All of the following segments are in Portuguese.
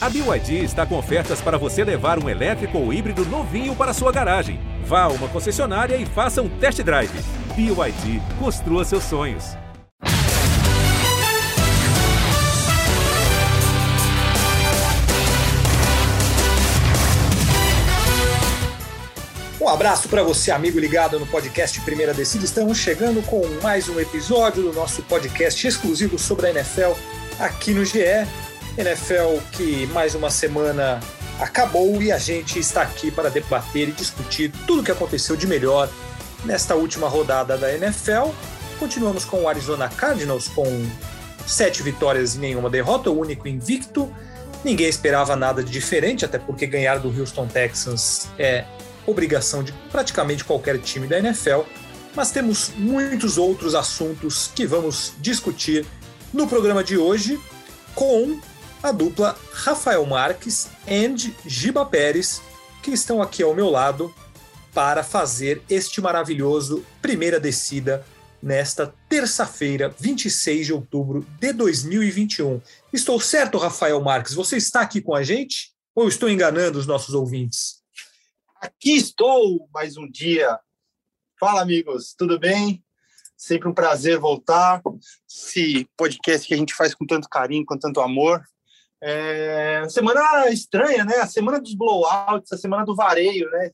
A BYD está com ofertas para você levar um elétrico ou híbrido novinho para sua garagem. Vá a uma concessionária e faça um test drive. BYD, construa seus sonhos. Um abraço para você, amigo ligado no podcast Primeira Descida. Estamos chegando com mais um episódio do nosso podcast exclusivo sobre a NFL aqui no GE. NFL que mais uma semana acabou e a gente está aqui para debater e discutir tudo o que aconteceu de melhor nesta última rodada da NFL. Continuamos com o Arizona Cardinals com sete vitórias e nenhuma derrota, o único invicto. Ninguém esperava nada de diferente, até porque ganhar do Houston Texans é obrigação de praticamente qualquer time da NFL. Mas temos muitos outros assuntos que vamos discutir no programa de hoje com a dupla Rafael Marques e Giba Pérez, que estão aqui ao meu lado para fazer este maravilhoso primeira descida nesta terça-feira, 26 de outubro de 2021. Estou certo, Rafael Marques? Você está aqui com a gente? Ou estou enganando os nossos ouvintes? Aqui estou mais um dia. Fala, amigos, tudo bem? Sempre um prazer voltar. Esse podcast que a gente faz com tanto carinho, com tanto amor. É, semana estranha, né? A semana dos blowouts, a semana do vareio, né?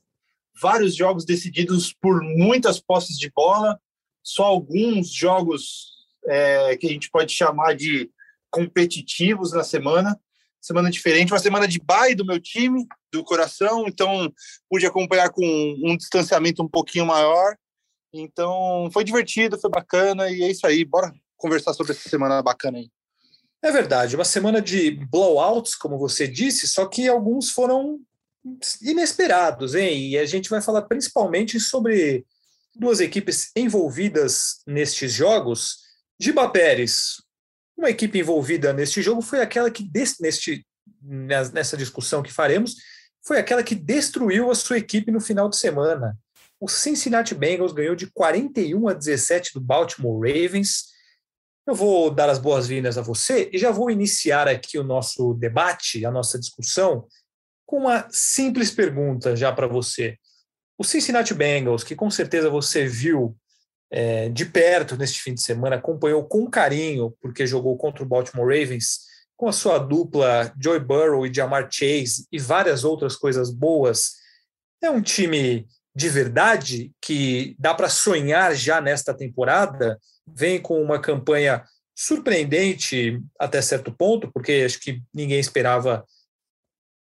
Vários jogos decididos por muitas posses de bola, só alguns jogos é, que a gente pode chamar de competitivos na semana. Semana diferente, uma semana de bye do meu time, do coração, então pude acompanhar com um distanciamento um pouquinho maior. Então foi divertido, foi bacana e é isso aí. Bora conversar sobre essa semana bacana aí. É verdade, uma semana de blowouts, como você disse, só que alguns foram inesperados, hein? E a gente vai falar principalmente sobre duas equipes envolvidas nestes jogos. Giba Pérez, uma equipe envolvida neste jogo foi aquela que, neste, nessa discussão que faremos, foi aquela que destruiu a sua equipe no final de semana. O Cincinnati Bengals ganhou de 41 a 17 do Baltimore Ravens eu vou dar as boas-vindas a você e já vou iniciar aqui o nosso debate, a nossa discussão, com uma simples pergunta já para você. O Cincinnati Bengals, que com certeza você viu é, de perto neste fim de semana, acompanhou com carinho, porque jogou contra o Baltimore Ravens, com a sua dupla Joy Burrow e Jamar Chase e várias outras coisas boas, é um time de verdade que dá para sonhar já nesta temporada? Vem com uma campanha surpreendente até certo ponto, porque acho que ninguém esperava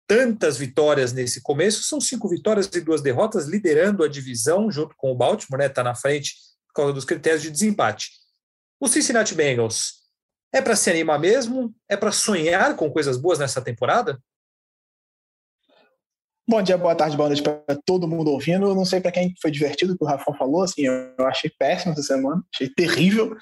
tantas vitórias nesse começo. São cinco vitórias e duas derrotas, liderando a divisão junto com o Baltimore, né? Está na frente por causa dos critérios de desempate. O Cincinnati Bengals é para se animar mesmo? É para sonhar com coisas boas nessa temporada? Bom dia, boa tarde, boa noite para todo mundo ouvindo. Não sei para quem foi divertido que o Rafa falou, assim, eu achei péssimo essa semana, achei terrível.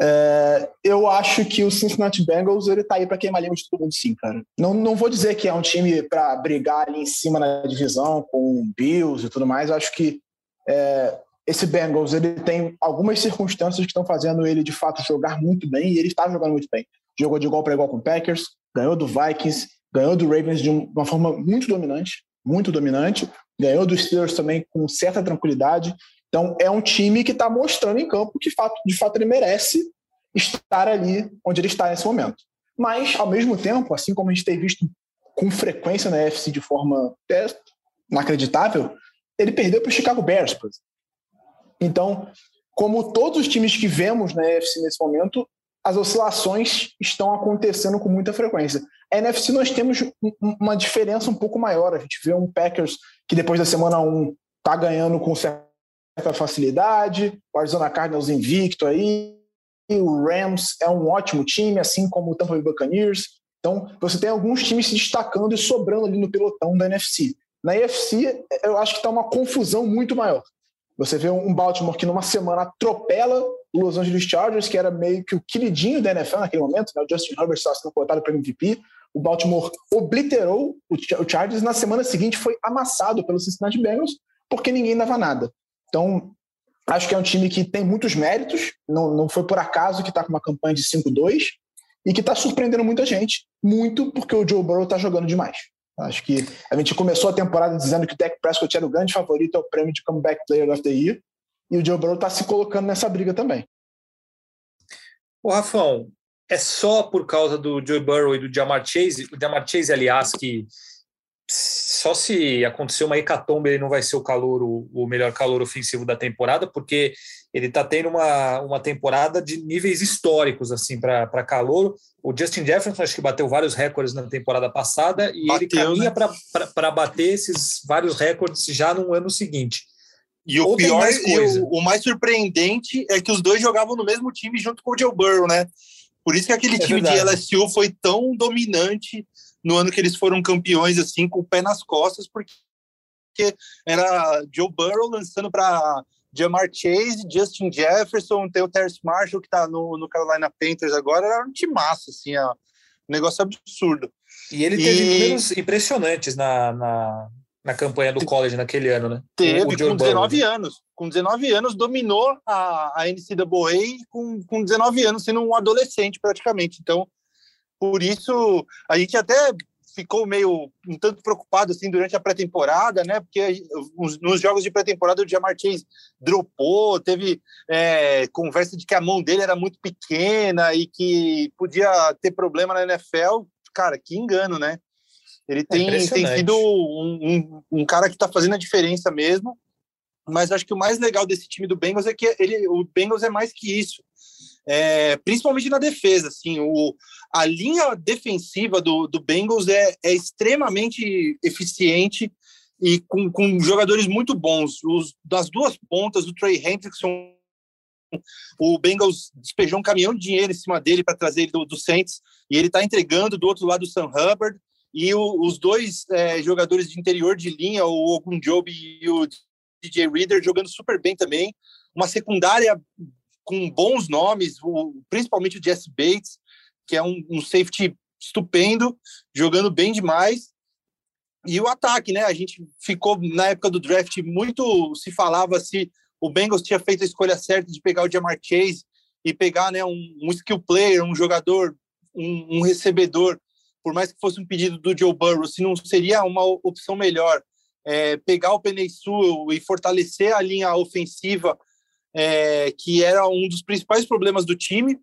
É, eu acho que o Cincinnati Bengals ele tá aí para queimar língua de todo mundo, sim, cara. Não, não vou dizer que é um time para brigar ali em cima na divisão com Bills e tudo mais. Eu acho que é, esse Bengals ele tem algumas circunstâncias que estão fazendo ele de fato jogar muito bem e ele está jogando muito bem. Jogou de igual para igual com o Packers, ganhou do Vikings, ganhou do Ravens de uma forma muito dominante muito dominante, ganhou dos Steelers também com certa tranquilidade. Então, é um time que está mostrando em campo que, de fato, ele merece estar ali onde ele está nesse momento. Mas, ao mesmo tempo, assim como a gente tem visto com frequência na UFC de forma inacreditável, ele perdeu para o Chicago Bears. Então, como todos os times que vemos na UFC nesse momento, as oscilações estão acontecendo com muita frequência. A NFC nós temos uma diferença um pouco maior. A gente vê um Packers que depois da semana 1 está ganhando com certa facilidade, o Arizona Cardinals invicto aí, o Rams é um ótimo time, assim como o Tampa Bay Buccaneers. Então, você tem alguns times se destacando e sobrando ali no pelotão da NFC. Na NFC, eu acho que está uma confusão muito maior. Você vê um Baltimore que numa semana atropela Los Angeles Chargers, que era meio que o queridinho da NFL naquele momento, né? o Justin Herbert estava sendo cotado para MVP. O Baltimore obliterou o Chargers na semana seguinte foi amassado pelo Cincinnati Bengals porque ninguém dava nada. Então, acho que é um time que tem muitos méritos, não, não foi por acaso que está com uma campanha de 5-2. e que está surpreendendo muita gente, muito porque o Joe Burrow está jogando demais. Acho que a gente começou a temporada dizendo que o Dak Prescott era o grande favorito ao prêmio de Comeback Player of the Year, e o Joe Burrow está se colocando nessa briga também. O Rafão, é só por causa do Joe Burrow e do Jamar Chase? O Jamar Chase, aliás, que só se acontecer uma hecatombe ele não vai ser o calor, o, o melhor calor ofensivo da temporada, porque ele está tendo uma, uma temporada de níveis históricos assim para calor. O Justin Jefferson acho que bateu vários recordes na temporada passada e bateu, ele caminha né? para bater esses vários recordes já no ano seguinte. E o Ou pior, e o, o, mais surpreendente é que os dois jogavam no mesmo time junto com o Joe Burrow, né? Por isso que aquele é time verdade. de LSU foi tão dominante no ano que eles foram campeões, assim, com o pé nas costas, porque era Joe Burrow lançando para Jamar Chase, Justin Jefferson, tem o Terrence Marshall, que está no, no Carolina Panthers agora, era um time massa, assim, ó, um negócio absurdo. E ele teve e... números impressionantes na, na, na campanha do college naquele ano, né? Teve, o, o com 19 anos. Com 19 anos, dominou a, a NCAA com, com 19 anos, sendo um adolescente praticamente. Então, por isso, a gente até ficou meio um tanto preocupado assim durante a pré-temporada, né? Porque nos jogos de pré-temporada o Jamar Chase dropou, teve é, conversa de que a mão dele era muito pequena e que podia ter problema na NFL. Cara, que engano, né? Ele tem, é tem sido um, um, um, cara que está fazendo a diferença mesmo. Mas acho que o mais legal desse time do Bengals é que ele, o Bengals é mais que isso é, principalmente na defesa. Assim, o, a linha defensiva do, do Bengals é, é extremamente eficiente e com, com jogadores muito bons. Os, das duas pontas, o Trey Hendrickson, o Bengals despejou um caminhão de dinheiro em cima dele para trazer ele do, do Saints e ele está entregando do outro lado o Sam Hubbard. E o, os dois é, jogadores de interior de linha, o Ogunjobi e o DJ Reader, jogando super bem também. Uma secundária com bons nomes, o, principalmente o Jesse Bates, que é um, um, safety estupendo, jogando bem demais. E o ataque, né? A gente ficou na época do draft muito se falava se o Bengals tinha feito a escolha certa de pegar o Jamar Chase e pegar, né, um, um skill player, um jogador, um, um, recebedor, por mais que fosse um pedido do Joe Burrow, se não seria uma opção melhor é, pegar o Penei e fortalecer a linha ofensiva é, que era um dos principais problemas do time,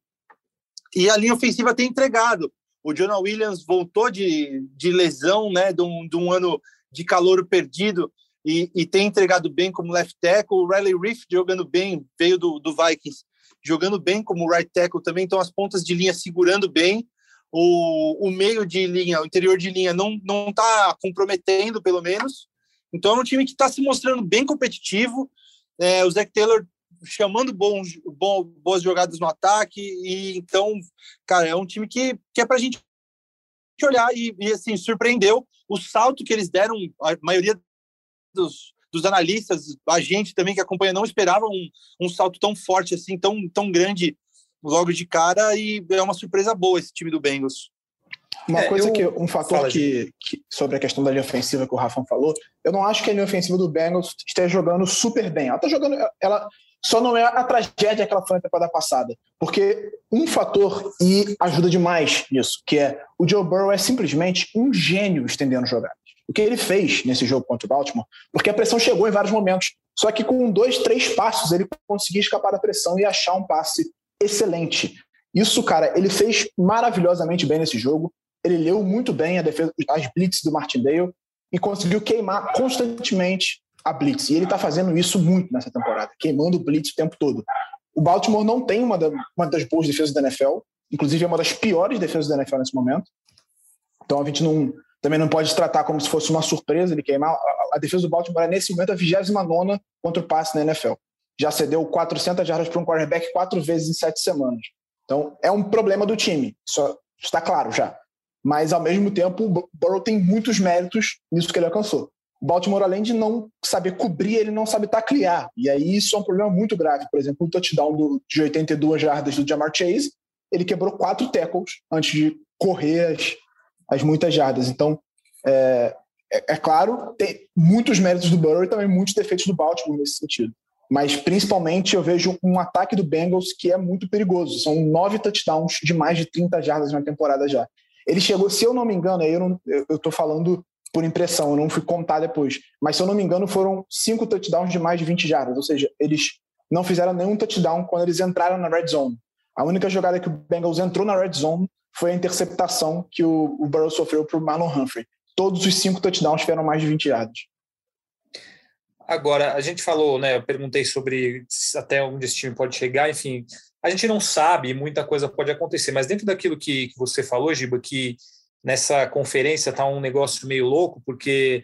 e a linha ofensiva tem entregado. O Jonah Williams voltou de, de lesão, né, de um, de um ano de calor perdido, e, e, tem entregado bem como left tackle. O Riley Reef jogando bem, veio do, do Vikings, jogando bem como right tackle também. Então, as pontas de linha segurando bem. O, o meio de linha, o interior de linha não não está comprometendo, pelo menos. Então, é um time que está se mostrando bem competitivo. É, o Zach Taylor chamando bons, bom, boas jogadas no ataque. E então, cara, é um time que, que é para a gente olhar e, e, assim, surpreendeu o salto que eles deram. A maioria dos, dos analistas, a gente também que acompanha, não esperava um, um salto tão forte, assim, tão, tão grande logo de cara. E é uma surpresa boa esse time do Bengals. Uma é, coisa eu... que, um fator que, que, sobre a questão da linha ofensiva que o Rafa falou, eu não acho que a linha ofensiva do Bengals esteja jogando super bem. Ela tá jogando, ela só não é a tragédia que ela foi na temporada passada. Porque um fator e ajuda demais nisso, que é o Joe Burrow é simplesmente um gênio estendendo jogadas. O que ele fez nesse jogo contra o Baltimore, porque a pressão chegou em vários momentos. Só que com dois, três passos ele conseguia escapar da pressão e achar um passe excelente. Isso, cara, ele fez maravilhosamente bem nesse jogo. Ele leu muito bem a defesa, as blitz do Martindale e conseguiu queimar constantemente a blitz. E ele está fazendo isso muito nessa temporada, queimando blitz o tempo todo. O Baltimore não tem uma, da, uma das boas defesas da NFL, inclusive é uma das piores defesas da NFL nesse momento. Então a gente não, também não pode tratar como se fosse uma surpresa ele queimar. A defesa do Baltimore é nesse momento a 29 contra o passe na NFL. Já cedeu 400 jardas para um quarterback quatro vezes em sete semanas. Então é um problema do time, isso está claro já. Mas ao mesmo tempo, o Burrow tem muitos méritos nisso que ele alcançou. O Baltimore, além de não saber cobrir, ele não sabe taclear. E aí isso é um problema muito grave. Por exemplo, o touchdown do, de 82 jardas do Jamar Chase, ele quebrou quatro tackles antes de correr as, as muitas jardas. Então, é, é, é, claro, tem muitos méritos do Burrow e também muitos defeitos do Baltimore nesse sentido. Mas principalmente eu vejo um ataque do Bengals que é muito perigoso. São nove touchdowns de mais de 30 jardas na temporada já. Ele chegou, se eu não me engano, aí eu, tô falando por impressão, eu não fui contar depois. Mas se eu não me engano, foram cinco touchdowns de mais de 20 jardas. Ou seja, eles não fizeram nenhum touchdown quando eles entraram na red zone. A única jogada que o Bengals entrou na red zone foi a interceptação que o, o Burrow sofreu para o Marlon Humphrey. Todos os cinco touchdowns tiveram mais de 20 yardas. Agora, a gente falou, né? Eu perguntei sobre até onde esse time pode chegar, enfim. A gente não sabe, muita coisa pode acontecer, mas dentro daquilo que, que você falou, Giba, que nessa conferência tá um negócio meio louco, porque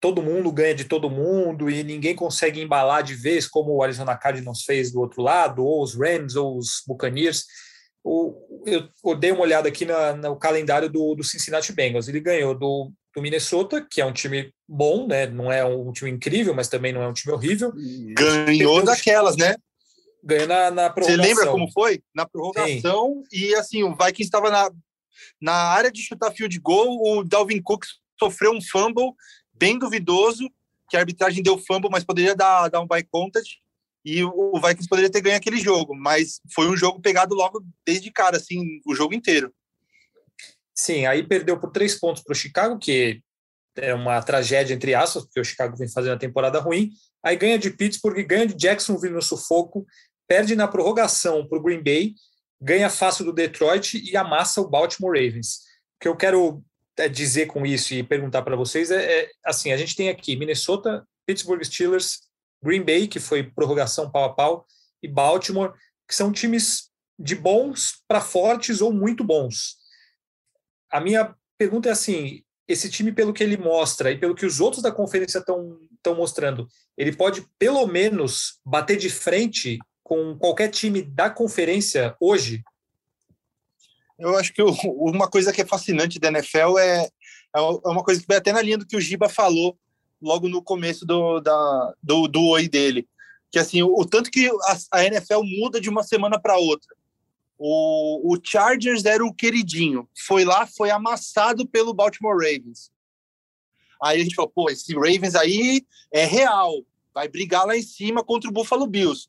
todo mundo ganha de todo mundo e ninguém consegue embalar de vez, como o Arizona Cardinals fez do outro lado, ou os Rams, ou os Buccaneers. eu, eu dei uma olhada aqui na, no calendário do, do Cincinnati Bengals. Ele ganhou do, do Minnesota, que é um time bom, né? Não é um time incrível, mas também não é um time horrível. Ganhou daquelas, né? Ganhou na, na prorrogação. Você lembra como foi? Na prorrogação, Sim. e assim, o Vikings estava na, na área de chutar field goal, o Dalvin Cook sofreu um fumble bem duvidoso, que a arbitragem deu fumble, mas poderia dar, dar um by contact, e o, o Vikings poderia ter ganho aquele jogo, mas foi um jogo pegado logo desde cara, assim, o jogo inteiro. Sim, aí perdeu por três pontos para o Chicago, que é uma tragédia, entre aspas, porque o Chicago vem fazendo a temporada ruim. Aí ganha de Pittsburgh, ganha de Jacksonville no sufoco, perde na prorrogação para o Green Bay, ganha fácil do Detroit e amassa o Baltimore Ravens. O que eu quero é, dizer com isso e perguntar para vocês é, é, assim: a gente tem aqui Minnesota, Pittsburgh Steelers, Green Bay, que foi prorrogação pau a pau, e Baltimore, que são times de bons para fortes ou muito bons. A minha pergunta é assim: esse time, pelo que ele mostra e pelo que os outros da conferência estão mostrando, ele pode pelo menos bater de frente com qualquer time da conferência hoje? Eu acho que uma coisa que é fascinante da NFL é, é, é uma coisa que vai até na linha do que o Giba falou logo no começo do, da, do, do oi dele. Que assim, o, o tanto que a, a, NFL muda de uma semana para outra. O, o Chargers era o queridinho. Foi lá, foi amassado pelo Baltimore Ravens. Aí a gente falou, pô, esse Ravens aí é real. Vai brigar lá em cima contra o Buffalo Bills.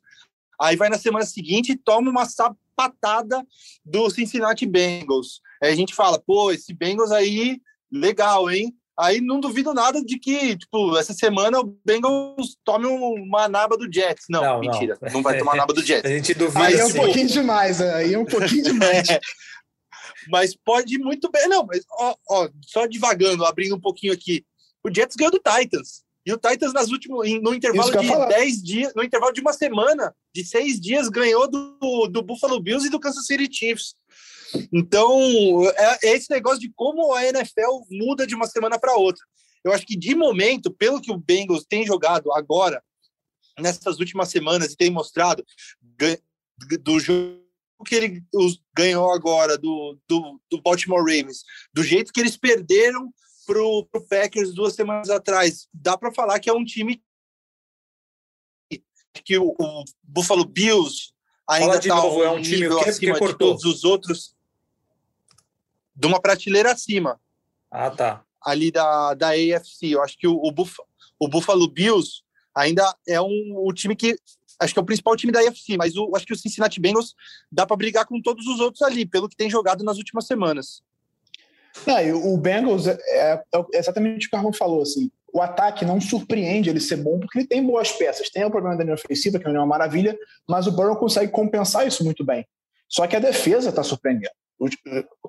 Aí vai na semana seguinte e toma uma sapatada do Cincinnati Bengals. Aí a gente fala, pô, esse Bengals aí, legal, hein? Aí não duvido nada de que, tipo, essa semana o Bengals tome uma naba do Jets. Não, não mentira, não. não. vai tomar naba do Jets. a gente duvida. Aí é um pouquinho demais, aí é um pouquinho demais. é. Mas pode muito bem. Não, mas ó, ó, só devagando, abrindo um pouquinho aqui. O Jets ganhou do Titans. E o Titans, nas últimas, no intervalo de 10 dias, no intervalo de uma semana, de seis dias, ganhou do, do Buffalo Bills e do Kansas City Chiefs. Então, é, é esse negócio de como a NFL muda de uma semana para outra. Eu acho que, de momento, pelo que o Bengals tem jogado agora, nessas últimas semanas, e tem mostrado, do jogo que ele ganhou agora do, do, do Baltimore Ravens, do jeito que eles perderam para o Packers duas semanas atrás. Dá para falar que é um time que o, o Buffalo Bills ainda está um, é um time que, acima que de todos os outros, de uma prateleira acima. Ah, tá. Ali da, da AFC. Eu acho que o, o, Buff, o Buffalo Bills ainda é um, o time que acho que é o principal time da AFC, mas o, acho que o Cincinnati Bengals dá para brigar com todos os outros ali, pelo que tem jogado nas últimas semanas. Não, o Bengals é, é, é exatamente o que o Carlos falou. Assim, o ataque não surpreende ele ser bom porque ele tem boas peças. Tem o problema da linha ofensiva, que não é uma maravilha, mas o Burrow consegue compensar isso muito bem. Só que a defesa está surpreendendo.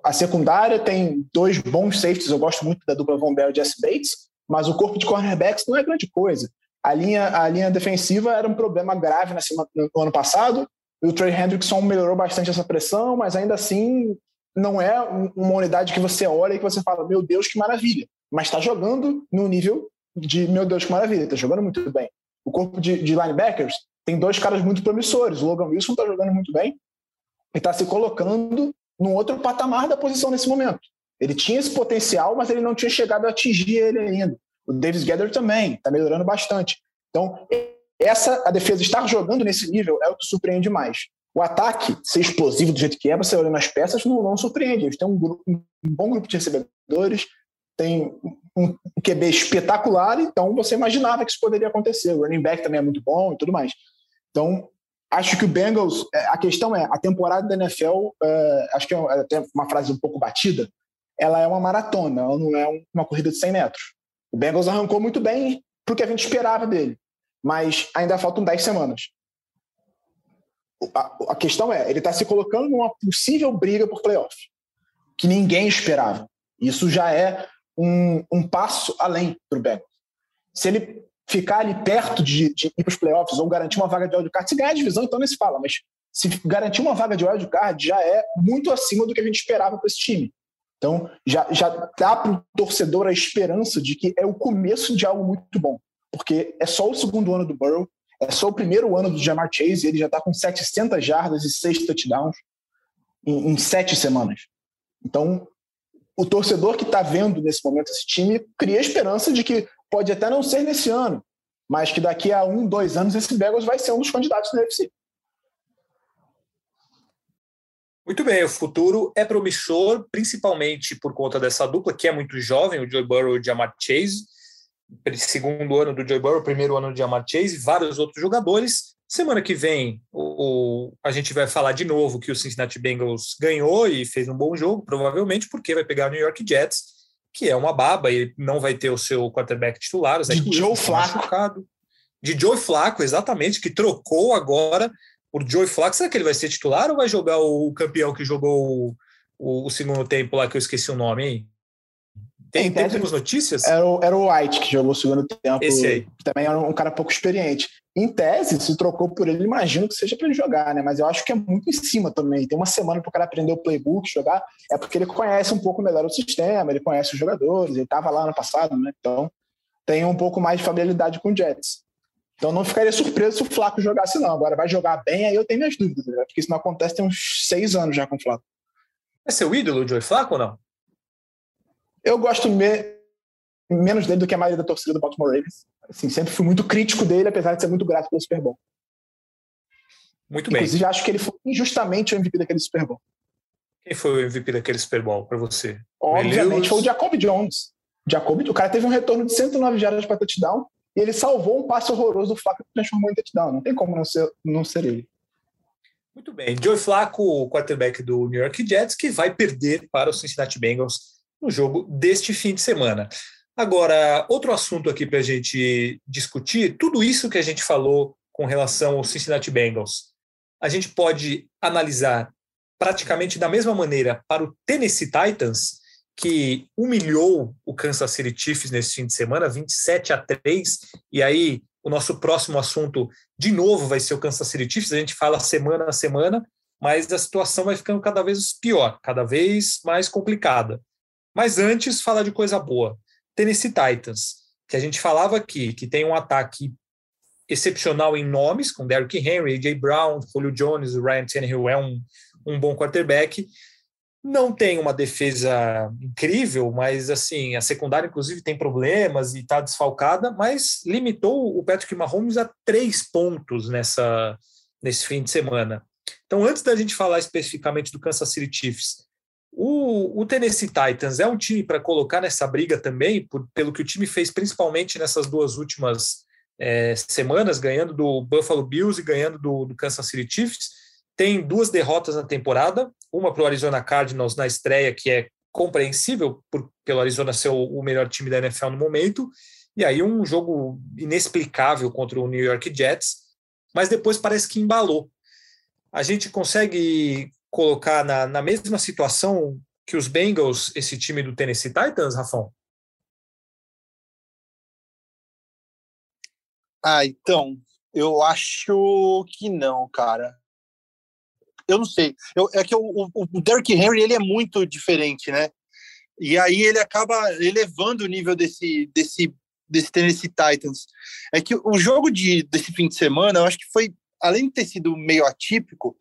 A secundária tem dois bons safeties. Eu gosto muito da dupla Von Bell e Jesse Bates, mas o corpo de cornerbacks não é grande coisa. A linha, a linha defensiva era um problema grave na semana, no ano passado. E o Trey Hendrickson melhorou bastante essa pressão, mas ainda assim não é uma unidade que você olha e que você fala, meu Deus, que maravilha. Mas está jogando no nível de, meu Deus, que maravilha, está jogando muito bem. O corpo de, de, linebackers tem dois caras muito promissores. O Logan Wilson está jogando muito bem está se colocando num outro patamar da posição nesse momento. Ele tinha esse potencial, mas ele não tinha chegado a atingir ele ainda. O Davis Gather também está melhorando bastante. Então, essa a defesa estar jogando nesse nível é o que surpreende mais. O ataque ser explosivo do jeito que é, você olha nas peças, não, não surpreende. Eles têm um, grupo, um bom grupo de recebedores, tem um QB espetacular, então você imaginava que isso poderia acontecer. O running back também é muito bom e tudo mais. Então, acho que o Bengals, é, a questão é, a temporada da NFL, é, acho que é até uma frase um pouco batida, ela é uma maratona, ela não é uma corrida de 100 metros. O Bengals arrancou muito bem porque a gente esperava dele, mas ainda faltam 10 semanas. A, a questão é, ele está se colocando numa possível briga por playoff, que ninguém esperava. Isso já é um, um passo além para o Bengals. Se ele ficar ali perto de, de ir para os playoffs ou garantir uma vaga de wildcard, se ganhar a divisão, então nem se fala, mas se garantir uma vaga de wildcard já é muito acima do que a gente esperava para esse time. Então, já, já dá para o torcedor a esperança de que é o começo de algo muito bom. Porque é só o segundo ano do Burrow, é só o primeiro ano do Jamar Chase, ele já está com 700 jardas e 6 touchdowns em, em sete semanas. Então, o torcedor que está vendo nesse momento esse time cria esperança de que pode até não ser nesse ano, mas que daqui a um, dois anos esse Bengals vai ser um dos candidatos do UFC. Muito bem, o futuro é promissor, principalmente por conta dessa dupla, que é muito jovem, o Joe Burrow e o Jamar Chase. Segundo ano do Joe Burrow, primeiro ano do Jamar Chase, vários outros jogadores. Semana que vem, o, a gente vai falar de novo que o Cincinnati Bengals ganhou e fez um bom jogo, provavelmente porque vai pegar o New York Jets, que é uma baba e não vai ter o seu quarterback titular. O Zach de Joe Flaco. Machucado. De Joe Flaco, exatamente, que trocou agora por Joe Flaco. Será que ele vai ser titular ou vai jogar o campeão que jogou o, o segundo tempo lá, que eu esqueci o nome, hein? Tem, tem temos notícias? Era o, era o White que jogou o segundo tempo. Esse aí. Também era um cara pouco experiente. Em tese, se trocou por ele, imagino que seja para ele jogar, né? Mas eu acho que é muito em cima também. Tem uma semana para o cara aprender o playbook, jogar. É porque ele conhece um pouco melhor o sistema, ele conhece os jogadores, ele estava lá no passado, né? Então tem um pouco mais de familiaridade com o Jets. Então não ficaria surpreso se o Flaco jogasse, não. Agora vai jogar bem, aí eu tenho minhas dúvidas, né? porque isso não acontece tem uns seis anos já com o Flaco. É seu ídolo, o Joey Flaco ou não? Eu gosto me... menos dele do que a maioria da torcida do Baltimore Ravens. Assim, sempre fui muito crítico dele, apesar de ser muito grato pelo Super Bowl. Muito bem. Inclusive, acho que ele foi injustamente o MVP daquele Super Bowl. Quem foi o MVP daquele Super Bowl para você? Obviamente foi o Jacob Jones. Jacob, o cara teve um retorno de 109 jardas para touchdown e ele salvou um passe horroroso do Flaco que transformou em touchdown. Não tem como não ser, não ser ele. Muito bem. Joe Flaco, o quarterback do New York Jets, que vai perder para o Cincinnati Bengals no jogo deste fim de semana. Agora, outro assunto aqui para a gente discutir, tudo isso que a gente falou com relação ao Cincinnati Bengals, a gente pode analisar praticamente da mesma maneira para o Tennessee Titans, que humilhou o Kansas City Chiefs nesse fim de semana, 27 a 3. E aí, o nosso próximo assunto, de novo, vai ser o Kansas City Chiefs. A gente fala semana a semana, mas a situação vai ficando cada vez pior, cada vez mais complicada. Mas antes, falar de coisa boa. Tennessee Titans, que a gente falava aqui, que tem um ataque excepcional em nomes, com Derrick Henry, A.J. Brown, Julio Jones, o Ryan Tannehill é um, um bom quarterback, não tem uma defesa incrível, mas assim, a secundária, inclusive, tem problemas e está desfalcada, mas limitou o Patrick Mahomes a três pontos nessa, nesse fim de semana. Então, antes da gente falar especificamente do Kansas City Chiefs, o, o Tennessee Titans é um time para colocar nessa briga também, por, pelo que o time fez principalmente nessas duas últimas é, semanas, ganhando do Buffalo Bills e ganhando do, do Kansas City Chiefs tem duas derrotas na temporada, uma para o Arizona Cardinals na estreia, que é compreensível por, pelo Arizona ser o, o, melhor time da NFL no momento, e aí um jogo inexplicável contra o New York Jets, mas depois parece que embalou. A gente consegue colocar na, na mesma situação que os Bengals, esse time do Tennessee Titans, Rafão? Ah, então, eu acho que não, cara eu não sei. Eu, é que o, o, Derrick Henry ele é muito diferente, né? E aí ele acaba elevando o nível desse, desse, desse Tennessee Titans. É que o jogo de, desse fim de semana, eu acho que foi, além de ter sido meio atípico,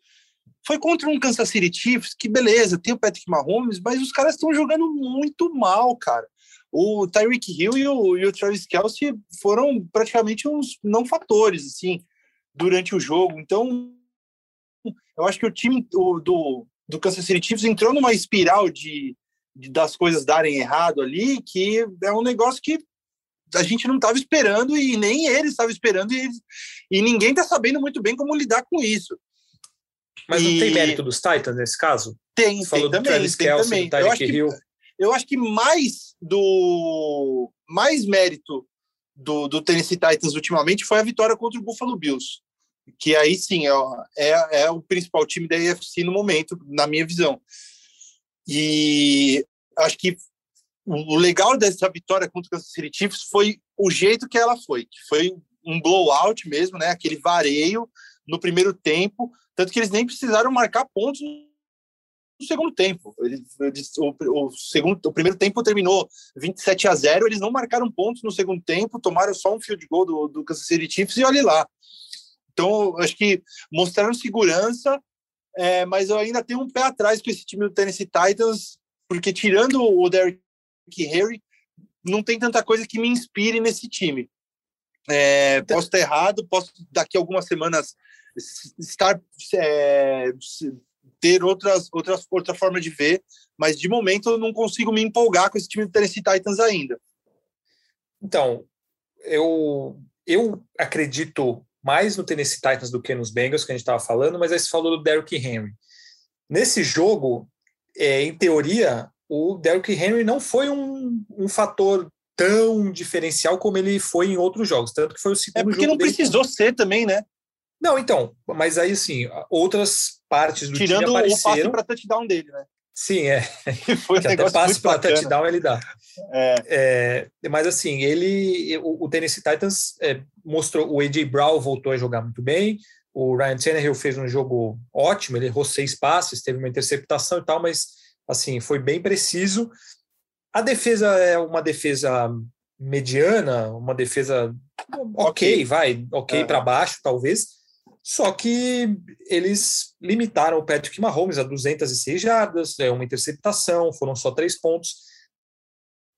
foi contra um Kansas City Chiefs, que beleza, tem o Patrick Mahomes, mas os caras estão jogando muito mal, cara. O Tyreek Hill e o, e o Travis Kelsey foram praticamente uns não fatores, assim, durante o jogo. Então, eu acho que o time do, do, do Kansas City Chiefs entrou numa espiral de, de, das coisas darem errado ali, que é um negócio que a gente não estava esperando e nem eles estavam esperando e, e ninguém está sabendo muito bem como lidar com isso. Mas e... não tem mérito dos Titans nesse caso? Tem, Você tem também. Travis tem Kelce, também. Eu acho, que, eu acho que mais do mais mérito do, do Tennessee Titans ultimamente foi a vitória contra o Buffalo Bills, que aí sim é, é, é o principal time da AFC no momento, na minha visão. E acho que o legal dessa vitória contra o Kansas City Chiefs foi o jeito que ela foi, que foi um blowout mesmo, né? Aquele vareio no primeiro tempo, tanto que eles nem precisaram marcar pontos no segundo tempo. Eles, eles, o, o, segundo, o primeiro tempo terminou 27 a 0, eles não marcaram pontos no segundo tempo, tomaram só um field goal do, do Kansas City Chiefs e olhe lá. Então, acho que mostraram segurança, é, mas eu ainda tenho um pé atrás com esse time do Tennessee Titans, porque tirando o Derrick Henry, não tem tanta coisa que me inspire nesse time. É, posso estar errado, posso daqui a algumas semanas estar é, ter outras, outras outra forma de ver, mas de momento eu não consigo me empolgar com esse time do Tennessee Titans ainda. Então, eu eu acredito mais no Tennessee Titans do que nos Bengals que a gente estava falando, mas aí você falou do Derrick Henry. Nesse jogo, é, em teoria, o Derrick Henry não foi um, um fator tão diferencial como ele foi em outros jogos, tanto que foi o segundo É porque não precisou ser também, né? Não, então, mas aí assim, outras partes do Tirando time apareceram. Tirando o passe para touchdown dele, né? Sim, é. Foi um que até passe para touchdown ele dá. É. É, mas assim, ele, o, o Tennessee Titans é, mostrou, o AJ Brown voltou a jogar muito bem, o Ryan Tannehill fez um jogo ótimo, ele errou seis passes, teve uma interceptação e tal, mas assim, foi bem preciso. A defesa é uma defesa mediana, uma defesa ok, okay. vai, ok é. para baixo, talvez. Só que eles limitaram o Patrick Mahomes a 206 jardas, é uma interceptação, foram só três pontos.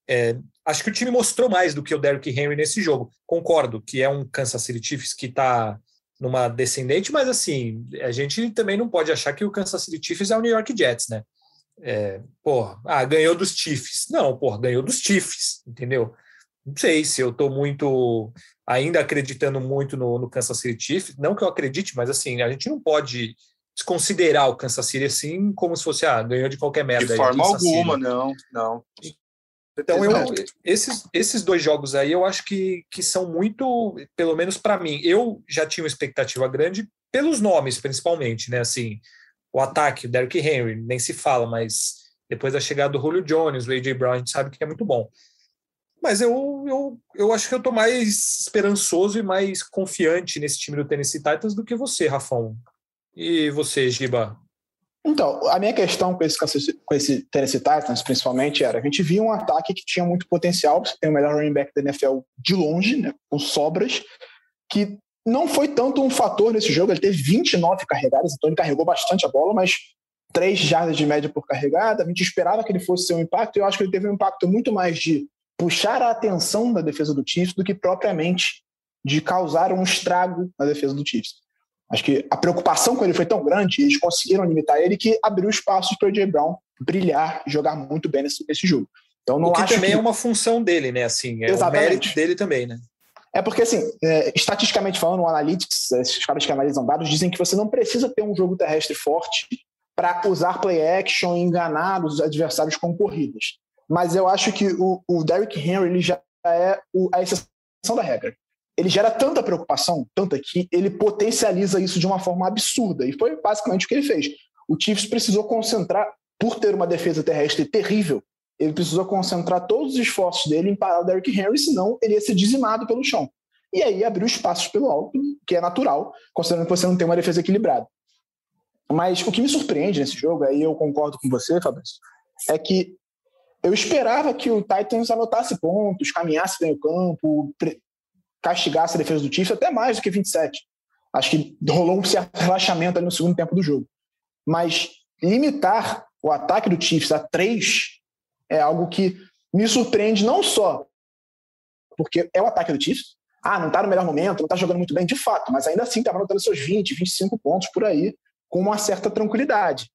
É, acho que o time mostrou mais do que o Derrick Henry nesse jogo. Concordo que é um Kansas City Chiefs que está numa descendente, mas assim, a gente também não pode achar que o Kansas City Chiefs é o New York Jets, né? É, porra, ah, ganhou dos Chiefs. Não, porra, ganhou dos Chiefs, entendeu? Não sei se eu estou muito, ainda acreditando muito no, no, Kansas City Chiefs. Não que eu acredite, mas assim, a gente não pode desconsiderar o Kansas City assim como se fosse, ah, ganhou de qualquer merda. De forma alguma, City. não, não. Então, eu, esses, esses dois jogos aí eu acho que, que são muito, pelo menos para mim, eu já tinha uma expectativa grande pelos nomes, principalmente, né? Assim, o ataque, o Derrick Henry, nem se fala, mas depois da chegada do Julio Jones, o A.J. Brown, a gente sabe que é muito bom. Mas eu, eu, eu acho que eu estou mais esperançoso e mais confiante nesse time do Tennessee Titans do que você, Rafão. E você, Giba? Então, a minha questão com esse, com esse Tennessee Titans, principalmente, era a gente via um ataque que tinha muito potencial, você tem o melhor running back da NFL de longe, né, com sobras, que não foi tanto um fator nesse jogo, ele teve 29 carregadas, então ele carregou bastante a bola, mas 3 jardas de média por carregada, a gente esperava que ele fosse ter um impacto, eu acho que ele teve um impacto muito mais de puxar a atenção da defesa do Chiefs do que propriamente de causar um estrago na defesa do Chiefs. Acho que a preocupação com ele foi tão grande, eles conseguiram limitar ele, que abriu espaços para o Jay Brown brilhar, jogar muito bem nesse, nesse jogo. Então, não o que também que... é uma função dele, né? Assim, é Exatamente. o mérito dele também, né? É porque, assim, é, estatisticamente falando, o Analytics, esses caras que analisam dados, dizem que você não precisa ter um jogo terrestre forte para usar play action e enganar os adversários com corridas. Mas eu acho que o, o Derrick Henry ele já é o, a exceção da regra. Ele gera tanta preocupação, tanta que ele potencializa isso de uma forma absurda. E foi basicamente o que ele fez. O Chiefs precisou concentrar, por ter uma defesa terrestre terrível, ele precisou concentrar todos os esforços dele em parar o Derrick Henry, senão ele ia ser dizimado pelo chão. E aí abriu espaços pelo alto, que é natural, considerando que você não tem uma defesa equilibrada. Mas o que me surpreende nesse jogo, aí eu concordo com você, Fabrício, é que eu esperava que o Titans anotasse pontos, caminhasse bem o campo, castigasse a defesa do Chiefs até mais do que 27. Acho que rolou um certo relaxamento no segundo tempo do jogo. Mas limitar o ataque do Chiefs a três é algo que me surpreende não só porque é o ataque do Chiefs, ah, não está no melhor momento, não está jogando muito bem, de fato, mas ainda assim estava anotando seus 20, 25 pontos por aí, com uma certa tranquilidade.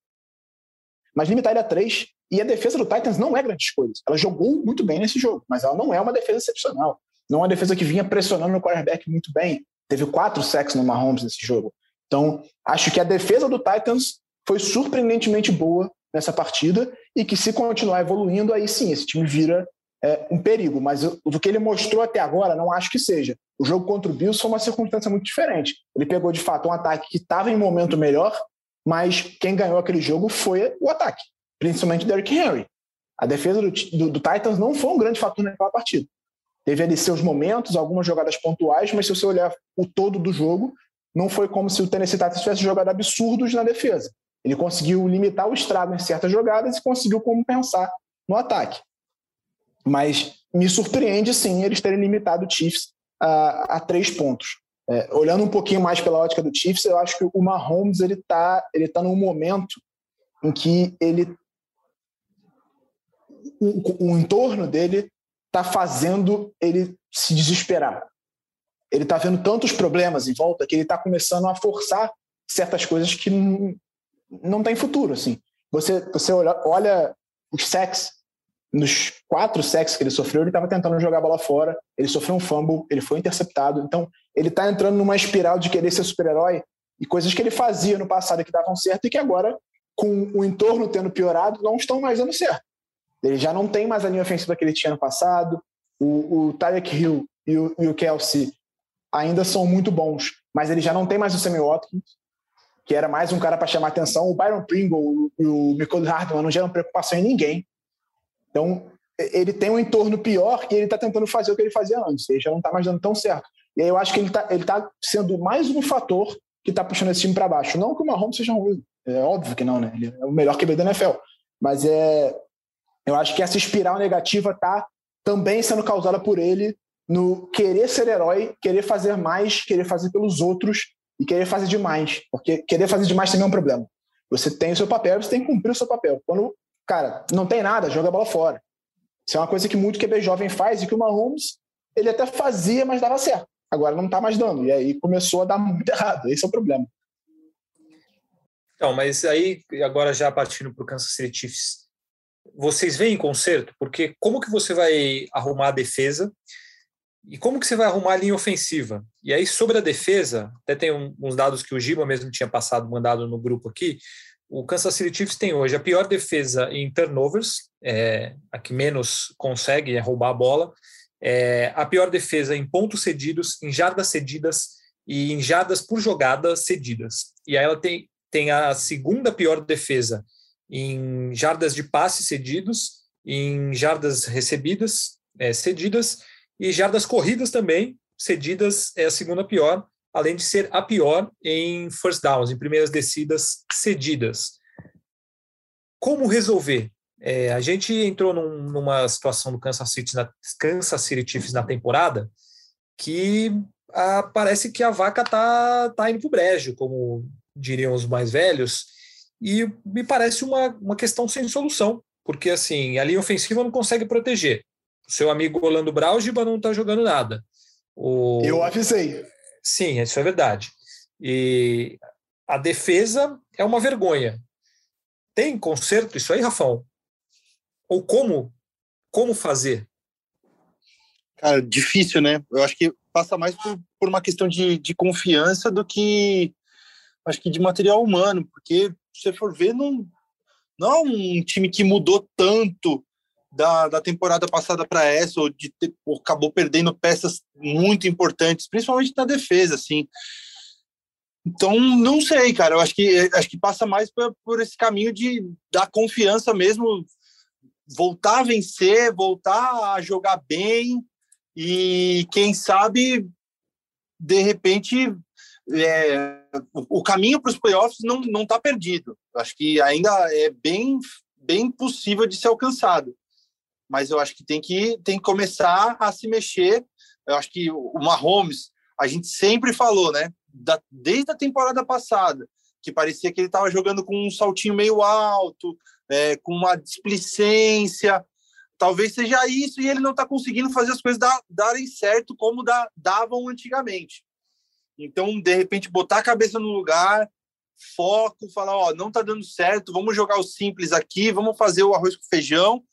Mas limitar ele a três, e a defesa do Titans não é grandes coisas. Ela jogou muito bem nesse jogo, mas ela não é uma defesa excepcional. não é uma defesa que vinha pressionando o quarterback muito bem. Teve quatro sacks no Mahomes nesse jogo. Então, acho que a defesa do Titans foi surpreendentemente boa nessa partida e que se continuar evoluindo, aí sim, esse time vira é, um perigo. Mas do que ele mostrou até agora, não acho que seja. O jogo contra o Bills foi uma circunstância muito diferente. Ele pegou, de fato, um ataque que estava em momento melhor, mas quem ganhou aquele jogo foi o ataque, principalmente Derrick Henry. A defesa do, do, do Titans não foi um grande fator naquela partida. Teve ali seus momentos, algumas jogadas pontuais, mas se você olhar o todo do jogo, não foi como se o Tennessee Titans tivesse jogado absurdos na defesa. Ele conseguiu limitar o estrago em certas jogadas e conseguiu compensar no ataque. Mas me surpreende, sim, eles terem limitado o Chiefs a, a três pontos. É, olhando um pouquinho mais pela ótica do Chiefs, eu acho que o Mahomes ele está ele tá num momento em que ele o, o entorno dele está fazendo ele se desesperar. Ele está vendo tantos problemas em volta que ele está começando a forçar certas coisas que não, não tem futuro. Assim. Você, você olha, olha os sacks, nos quatro sacks que ele sofreu, ele estava tentando jogar a bola fora, ele sofreu um fumble, ele foi interceptado. Então, ele está entrando numa espiral de querer ser super-herói e coisas que ele fazia no passado que davam certo e que agora, com o entorno tendo piorado, não estão mais dando certo. Ele já não tem mais a linha ofensiva que ele tinha no passado. O, o Tyreek Hill e o, e o Kelsey ainda são muito bons, mas ele já não tem mais o Sammy Watkins, que era mais um cara para chamar atenção. O Byron Pringle e o Michael Hardman não geram preocupação em ninguém. Então, ele tem um entorno pior e ele está tentando fazer o que ele fazia antes. Ele já não está mais dando tão certo. E aí eu acho que ele está ele tá sendo mais um fator que está puxando esse time para baixo. Não que o Mahomes seja ruim, é óbvio que não, né? Ele é o melhor QB da NFL. Mas é, eu acho que essa espiral negativa está também sendo causada por ele no querer ser herói, querer fazer mais, querer fazer pelos outros e querer fazer demais. Porque querer fazer demais também é um problema. Você tem o seu papel, você tem que cumprir o seu papel. Quando, cara, não tem nada, joga a bola fora. Isso é uma coisa que muito QB jovem faz e que o Mahomes ele até fazia, mas dava certo. Agora não está mais dando. E aí começou a dar muito errado. Esse é o problema. Então, mas aí, agora já partindo para o Kansas City Chiefs, vocês veem conserto? Porque como que você vai arrumar a defesa e como que você vai arrumar a linha ofensiva? E aí, sobre a defesa, até tem um, uns dados que o Giba mesmo tinha passado, mandado no grupo aqui, o Kansas City Chiefs tem hoje a pior defesa em turnovers, é, a que menos consegue é roubar a bola, é, a pior defesa em pontos cedidos, em jardas cedidas e em jardas por jogada cedidas. E aí ela tem, tem a segunda pior defesa em jardas de passe cedidos, em jardas recebidas é, cedidas e jardas corridas também cedidas é a segunda pior, além de ser a pior em first downs, em primeiras descidas cedidas. Como resolver? É, a gente entrou num, numa situação do Kansas City, na, Kansas City Chiefs na temporada que parece que a vaca tá, tá indo para o brejo, como diriam os mais velhos, e me parece uma, uma questão sem solução, porque assim, a linha ofensiva não consegue proteger. O seu amigo Orlando Braugiba não está jogando nada. O... Eu avisei. Sim, isso é verdade. E a defesa é uma vergonha. Tem conserto isso aí, Rafão? Ou como? Como fazer? Cara, difícil, né? Eu acho que passa mais por, por uma questão de, de confiança do que acho que de material humano, porque se você for ver, não, não é um time que mudou tanto da, da temporada passada para essa, ou, de ou acabou perdendo peças muito importantes, principalmente na defesa, assim. Então, não sei, cara. Eu acho que acho que passa mais por, por esse caminho de dar confiança mesmo, voltar a vencer, voltar a jogar bem e quem sabe de repente é, o caminho para os playoffs não não está perdido. Acho que ainda é bem bem possível de ser alcançado. Mas eu acho que tem que tem que começar a se mexer. Eu acho que o Mahomes, a gente sempre falou, né? Da, desde a temporada passada, que parecia que ele estava jogando com um saltinho meio alto, é, com uma displicência. Talvez seja isso e ele não está conseguindo fazer as coisas da, darem certo como da, davam antigamente. Então, de repente, botar a cabeça no lugar, foco, falar, ó, não tá dando certo, vamos jogar o simples aqui, vamos fazer o arroz com feijão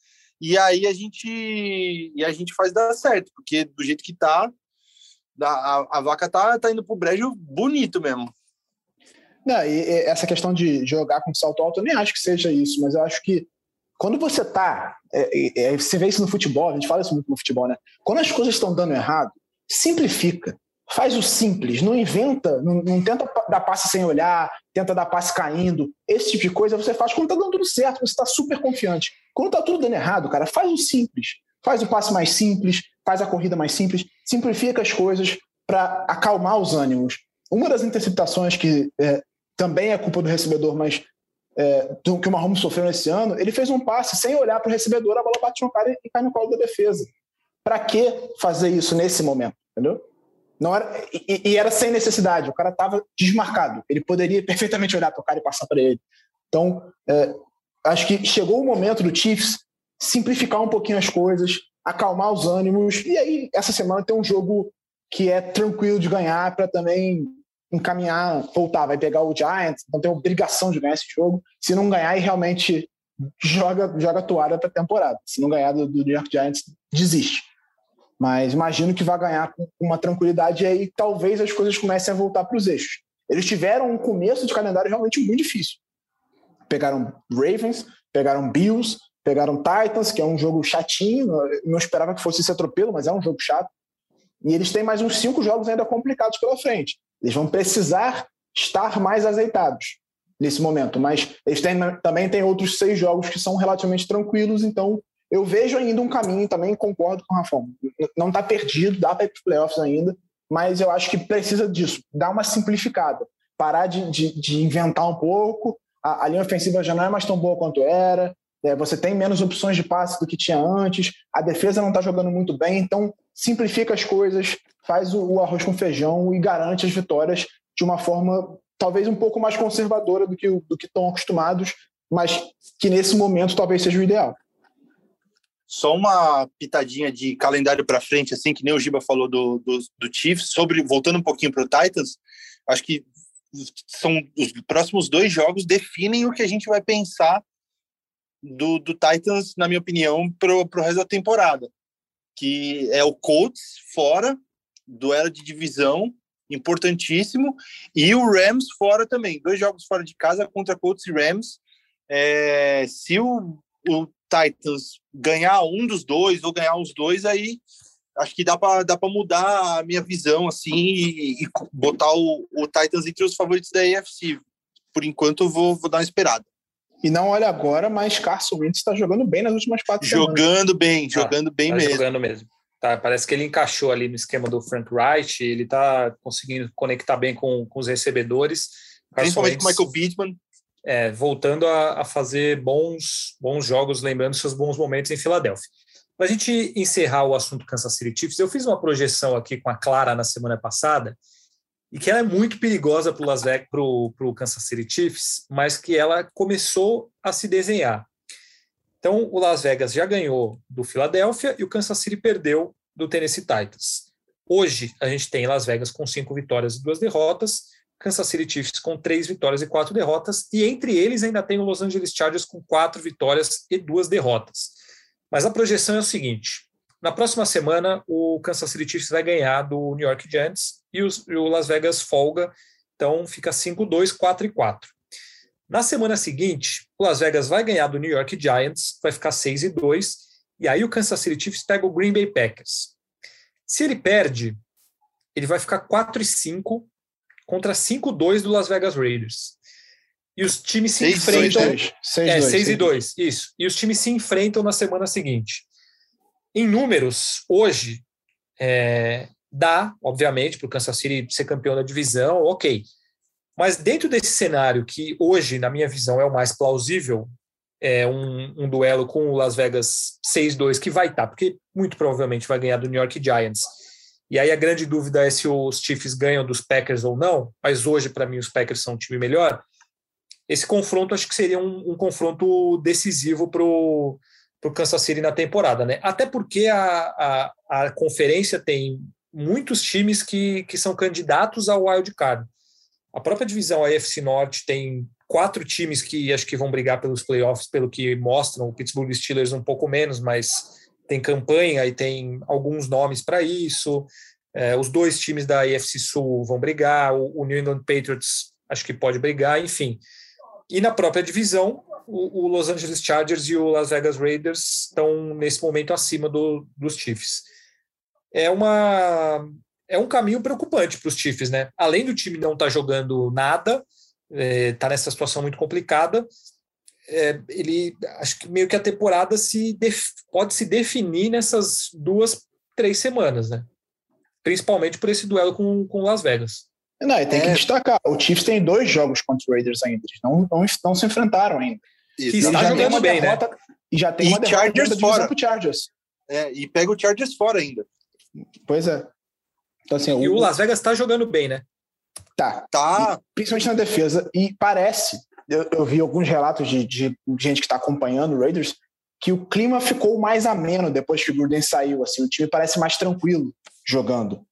e aí a gente e a gente faz dar certo, porque do jeito que tá, a, a vaca tá, tá indo pro brejo bonito mesmo. Não, e, e essa questão de jogar com salto alto, eu nem acho que seja isso, mas eu acho que quando você tá. É, é, você vê isso no futebol, a gente fala isso muito no futebol, né? Quando as coisas estão dando errado, simplifica. Faz o simples, não inventa, não, não, tenta dar passe sem olhar, tenta dar passe caindo. Esse tipo de coisa você faz quando tá dando tudo certo, você está super confiante. Quando tá tudo dando errado, cara, faz o simples. Faz o passe mais simples, faz a corrida mais simples, simplifica as coisas para acalmar os ânimos. Uma das interceptações que é, também é culpa do recebedor, mas é, do, que o Mahomes sofreu nesse ano, ele fez um passe sem olhar para o recebedor, a bola bate no cara e cai no colo da defesa. Para que fazer isso nesse momento? Entendeu? Não era, e, e era sem necessidade, o cara estava desmarcado. Ele poderia perfeitamente olhar para o cara e passar para ele. Então, é, acho que chegou o momento do Chiefs simplificar um pouquinho as coisas, acalmar os ânimos, e aí essa semana tem um jogo que é tranquilo de ganhar para também encaminhar, voltar, vai pegar o Giants, não tem obrigação de ganhar esse jogo. Se não ganhar, e realmente joga, joga a toalha para a temporada. Se não ganhar do, do, New York Giants, desiste. Mas imagino que vai ganhar com uma tranquilidade e aí talvez as coisas comecem a voltar para os eixos. Eles tiveram um começo de calendário realmente muito difícil. Pegaram Ravens, pegaram Bills, pegaram Titans, que é um jogo chatinho. Não esperava que fosse esse atropelo, mas é um jogo chato. E eles têm mais uns cinco jogos ainda complicados pela frente. Eles vão precisar estar mais azeitados nesse momento, mas eles têm, também têm outros seis jogos que são relativamente tranquilos, então eu vejo ainda um caminho, também concordo com o Rafão. Não está perdido, dá para ir para os playoffs ainda, mas eu acho que precisa disso, dar uma simplificada, parar de, de, de inventar um pouco, a, a, linha ofensiva já não é mais tão boa quanto era, é, você tem menos opções de passe do que tinha antes, a defesa não está jogando muito bem, então simplifica as coisas, faz o, o arroz com feijão e garante as vitórias de uma forma talvez um pouco mais conservadora do que, do que estão acostumados, mas que nesse momento talvez seja o ideal. Só uma pitadinha de calendário para frente, assim, que nem o Giba falou do, do, do Chiefs, sobre, voltando um pouquinho para o Titans, acho que são os próximos dois jogos definem o que a gente vai pensar do, do Titans, na minha opinião, para o resto da temporada. Que é o Colts fora, duelo de divisão importantíssimo, e o Rams fora também, dois jogos fora de casa contra Colts e Rams. É, se o, o Titans ganhar um dos dois ou ganhar os dois, aí acho que dá para dá mudar a minha visão assim e, e botar o, o, Titans entre os favoritos da AFC. Por enquanto, eu vou, vou dar uma esperada. E não olha agora, mas Carson Wentz está jogando bem nas últimas quatro Jogando semanas. bem, jogando ah, bem tá mesmo. Jogando mesmo. Tá, parece que ele encaixou ali no esquema do Frank Wright, ele está conseguindo conectar bem com, com os recebedores. Principalmente com o Michael Pittman. É, voltando a, a, fazer bons, bons jogos, lembrando seus bons momentos em Filadélfia. Para a gente encerrar o assunto Kansas City Chiefs, eu fiz uma projeção aqui com a Clara na semana passada, e que ela é muito perigosa para o Kansas City Chiefs, mas que ela começou a se desenhar. Então, o Las Vegas já ganhou do Philadelphia e o Kansas City perdeu do Tennessee Titans. Hoje, a gente tem Las Vegas com cinco vitórias e duas derrotas, Kansas City Chiefs com três vitórias e quatro derrotas, e entre eles ainda tem o Los Angeles Chargers com quatro vitórias e duas derrotas. Mas a projeção é o seguinte: na próxima semana, o Kansas City Chiefs vai ganhar do New York Giants e, os, e o Las Vegas folga, então fica 5-2, 4 e 4. Na semana seguinte, o Las Vegas vai ganhar do New York Giants, vai ficar 6 e 2, e aí o Kansas City Chiefs pega o Green Bay Packers. Se ele perde, ele vai ficar 4 e 5 contra 5-2 do Las Vegas Raiders. E os times se enfrentam. 6, é, 6 e 2, isso. E os times se enfrentam na semana seguinte. Em números, hoje, é, dá, obviamente, para o Kansas City ser campeão da divisão, ok. Mas dentro desse cenário, que hoje, na minha visão, é o mais plausível, é um, um duelo com o Las Vegas 6-2, que vai estar, tá, porque muito provavelmente vai ganhar do New York Giants. E aí a grande dúvida é se os Chiefs ganham dos Packers ou não, mas hoje, para mim, os Packers são um time melhor. Esse confronto acho que seria um, um confronto decisivo para o Kansas City na temporada, né? Até porque a, a, a conferência tem muitos times que, que são candidatos ao wild card. A própria divisão AFC Norte tem quatro times que acho que vão brigar pelos playoffs, pelo que mostram. O Pittsburgh Steelers um pouco menos, mas tem campanha e tem alguns nomes para isso. É, os dois times da AFC Sul vão brigar, o, o, New England Patriots acho que pode brigar, enfim. E na própria divisão, o, o Los Angeles Chargers e o Las Vegas Raiders estão nesse momento acima do, dos Chiefs. É uma é um caminho preocupante para os Chiefs, né? Além do time não estar tá jogando nada, está é, tá nessa situação muito complicada. É, ele acho que meio que a temporada se def, pode se definir nessas duas, três semanas, né? Principalmente por esse duelo com, com Las Vegas. Não, e tem é. que destacar, o Chiefs tem dois jogos contra os Raiders ainda, eles não, não, não se enfrentaram ainda. E está jogando bem, né? derrota, né? E já tem e uma Chargers fora. Pro Chargers. É, e pega o Chargers fora ainda. Pois é. Então, assim, e o, o Las Vegas está jogando bem, né? Tá. Tá. E, principalmente na defesa. E parece, eu, eu vi alguns relatos de, de gente que está acompanhando o Raiders, que o clima ficou mais ameno depois que o Gruden saiu. Assim, o time parece mais tranquilo jogando.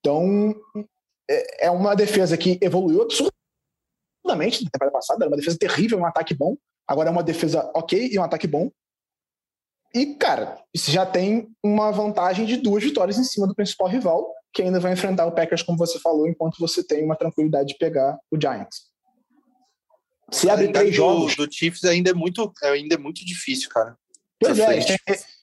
Então, é, é uma defesa que evoluiu absurdamente na temporada passada. Era uma defesa terrível, um ataque bom. Agora é uma defesa ok e um ataque bom. E, cara, isso já tem uma vantagem de duas vitórias em cima do principal rival, que ainda vai enfrentar o Packers, como você falou, enquanto você tem uma tranquilidade de pegar o Giants. Se abre três jogos. Do Chiefs ainda é muito, ainda é muito difícil, cara. Pois é, eles têm,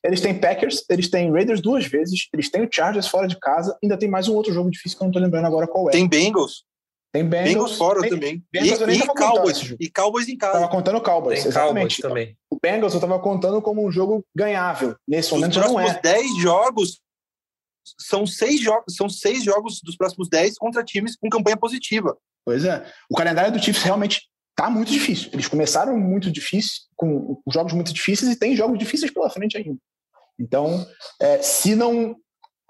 eles têm, Packers, eles têm Raiders duas vezes, eles têm o Chargers fora de casa, ainda tem mais um outro jogo difícil que eu não tô lembrando agora qual é. Tem Bengals. Tem Bengals, Bengals fora tem, também. Bengals e, e Cowboys. E Cowboys em casa. Tava contando Cowboys, tem exatamente. Cowboys também. O Bengals eu tava contando como um jogo ganhável. Nesse Os momento não é. 10 jogos são seis jogos, são seis jogos dos próximos 10 contra times com campanha positiva. Pois é. O calendário do Chiefs realmente tá muito difícil. Eles começaram muito difícil, com jogos muito difíceis e tem jogos difíceis pela frente ainda. Então, é, se não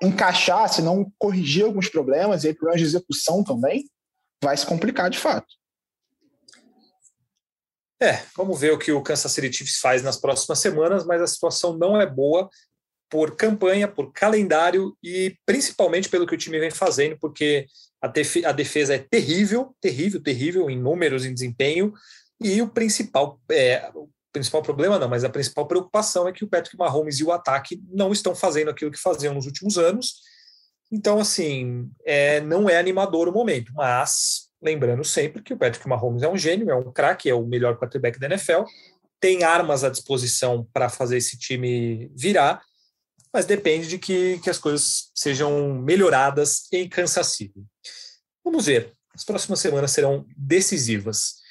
encaixar, se não corrigir alguns problemas e aí problemas de execução também, vai se complicar de fato. É, vamos ver o que o Kansas City Chiefs faz nas próximas semanas, mas a situação não é boa por campanha, por calendário e principalmente pelo que o time vem fazendo, porque a, defesa é terrível, terrível, terrível em números, em desempenho, e o principal, é, o principal problema não, mas a principal preocupação é que o Patrick Mahomes e o ataque não estão fazendo aquilo que faziam nos últimos anos. Então, assim, é, não é animador o momento, mas lembrando sempre que o Patrick Mahomes é um gênio, é um craque, é o melhor quarterback da NFL, tem armas à disposição para fazer esse time virar, mas depende de que, que as coisas sejam melhoradas em Kansas City. Vamos ver, as próximas semanas serão decisivas.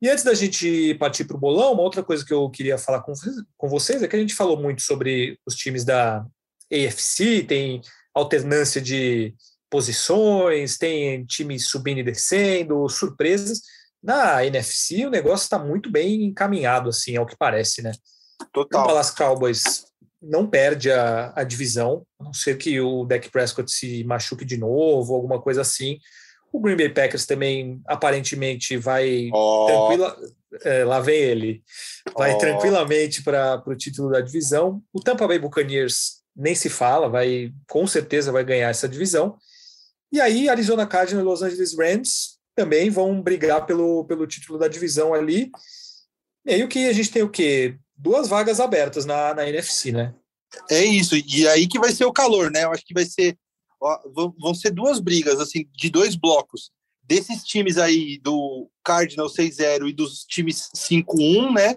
E antes da gente partir para o bolão, uma outra coisa que eu queria falar com, com vocês é que a gente falou muito sobre os times da AFC, tem alternância de posições, tem times subindo e descendo, surpresas. Na NFC, o negócio está muito bem encaminhado, assim, ao que parece, né? Total. O Dallas Cowboys não perde a, a divisão, a não ser que o Dak Prescott se machuque de novo, alguma coisa assim. O Green Bay Packers também aparentemente vai oh. tranquila, é, lá vem ele, vai oh. tranquilamente para o título da divisão. O Tampa Bay Buccaneers nem se fala, vai com certeza vai ganhar essa divisão. E aí Arizona Cardinals e Los Angeles Rams também vão brigar pelo, pelo título da divisão ali. E aí o que a gente tem o quê? duas vagas abertas na, na NFC, né? É isso, e aí que vai ser o calor, né? Eu acho que vai ser. Vão ser duas brigas, assim, de dois blocos. Desses times aí do Cardinal 6-0 e dos times 5-1, né?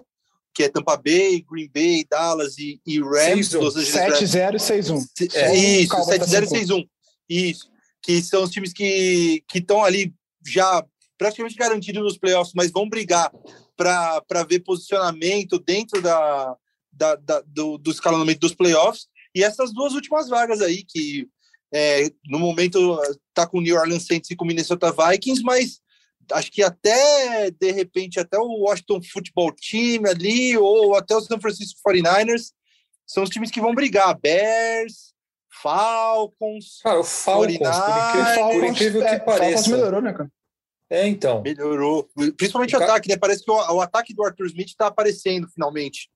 Que é Tampa Bay, Green Bay, Dallas e, e Rams. 7-0 e 6-1. É, isso, 7-0 e 6-1. Isso. Que são os times que estão ali já praticamente garantidos nos playoffs, mas vão brigar para ver posicionamento dentro da, da, da do, do, escalonamento dos playoffs. E essas duas últimas vagas aí, que é, no momento tá com o New Orleans Saints e com o Minnesota Vikings, mas acho que até, de repente, até o Washington Football Team ali, ou até o San Francisco 49ers, são os times que vão brigar. Bears, Falcons. Cara, o Falcons, por incrível, que é, pareça. Falcons melhorou, né, cara? É, então. Melhorou. Principalmente o, o ataque, né? Parece que o, o ataque do Arthur Smith está aparecendo finalmente.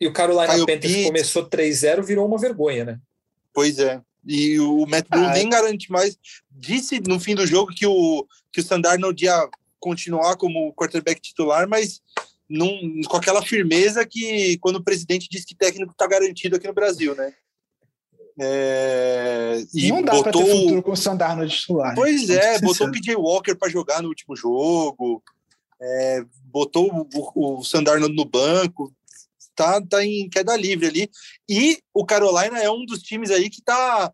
E o Carolina Kyle Panthers começou 3-0, virou uma vergonha, né? Pois é. E o Matt Blue ah, nem garante mais. Disse no fim do jogo que o, que o Sandar não ia continuar como quarterback titular, mas num, com aquela firmeza que quando o presidente diz que técnico está garantido aqui no Brasil, né? É, e não dá para ter futuro com o Sandar no titular. Né? Pois né? é, botou o PJ Walker para jogar no último jogo, é, botou o, o no, banco, tá, tá em queda livre ali. E o Carolina é um dos times aí que tá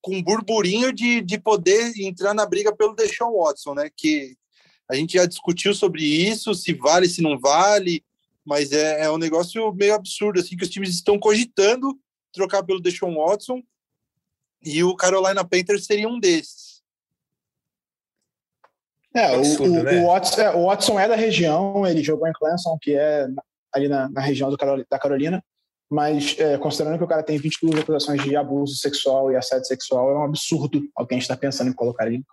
com um burburinho de, de poder entrar na briga pelo Deshaun Watson, né? Que a gente já discutiu sobre isso, se vale, se não vale, mas é, é um negócio meio absurdo, assim, que os times estão cogitando trocar pelo Deshaun Watson e o Carolina Panthers seria um desses. É, absurdo, o, né? o, Watson, é, o, Watson, é da região, ele jogou em Clemson, que é ali na, na região Carol, da Carolina, mas é, considerando que o cara tem 22 acusações de abuso sexual e assédio sexual, é um absurdo alguém está pensando em colocar ele.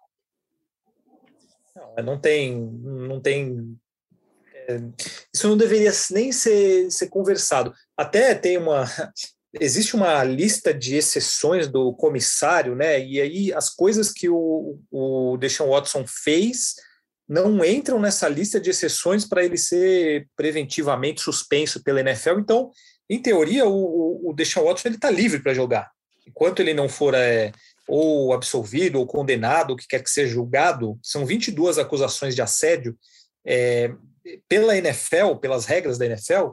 Não, não tem, não tem é, isso não deveria nem ser, ser conversado. Até tem uma existe uma lista de exceções do comissário, né? E aí as coisas que o, o Deshaun Watson fez não entram nessa lista de exceções para ele ser preventivamente suspenso pela NFL. Então, em teoria, o, o Deshaun Watson está livre para jogar. Enquanto ele não for é, ou absolvido ou condenado, o que quer que seja julgado, são 22 acusações de assédio é, pela NFL, pelas regras da NFL,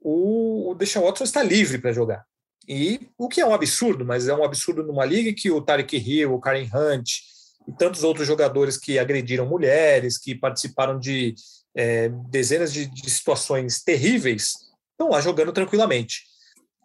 o, o Deshaun Watson está livre para jogar. E o que é um absurdo, mas é um absurdo numa liga que o Tarek Hill, o Karen Hunt e tantos outros jogadores que agrediram mulheres, que participaram de é, dezenas de, de, situações terríveis, estão lá jogando tranquilamente.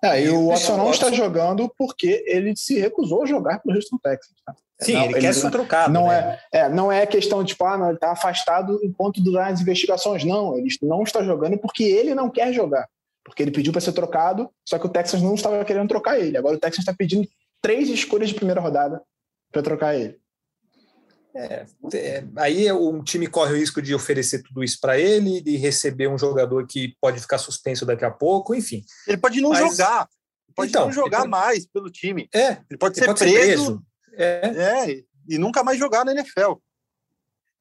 É, e, o Watson não está jogando porque ele se recusou a jogar pelo Houston Texans. Tá? Sim, não, ele, ele, quer ser trocado. Não, né? é, é, não é questão de, tipo, ah, não, ele está afastado enquanto das investigações. Não, ele não está jogando porque ele não quer jogar porque ele pediu para ser trocado, só que o Texas não estava querendo trocar ele. Agora o Texas está pedindo três escolhas de primeira rodada para trocar ele. É, é, aí o time corre o risco de oferecer tudo isso para ele, de receber um jogador que pode ficar suspenso daqui a pouco, enfim. Ele pode não Mas, jogar, pode então, não jogar pode, mais pelo time. É, ele pode ser ele pode preso, ser preso. É. é, e nunca mais jogar na NFL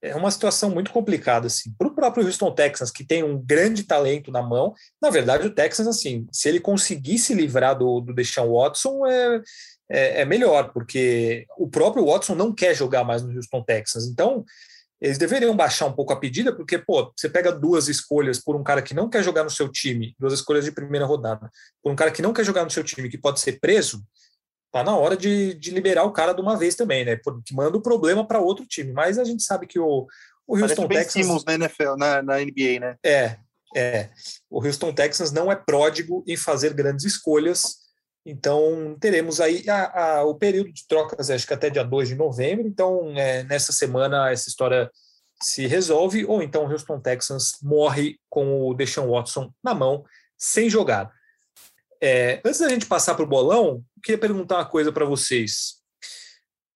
é uma situação muito complicada assim. Para o próprio Houston Texans, que tem um grande talento na mão, na verdade o Texans assim, se ele conseguir se livrar do, do Deshaun Watson é, é, é, melhor, porque o próprio Watson não quer jogar mais no Houston Texans. Então eles deveriam baixar um pouco a pedida, porque pô, você pega duas escolhas por um cara que não quer jogar no seu time, duas escolhas de primeira rodada, por um cara que não quer jogar no seu time, que pode ser preso tá na hora de, de liberar o cara de uma vez também, né? Porque manda o problema para outro time. Mas a gente sabe que o, o Houston Texans. Simmons na NFL, na, na NBA, né? É, é. O Houston Texans não é pródigo em fazer grandes escolhas. Então, teremos aí a, a, o período de trocas, acho que até dia 2 de novembro. Então, é, nessa semana, essa história se resolve, ou então o Houston Texans morre com o Deshaun Watson na mão, sem jogar. É, antes da gente passar para o bolão, queria perguntar uma coisa para vocês.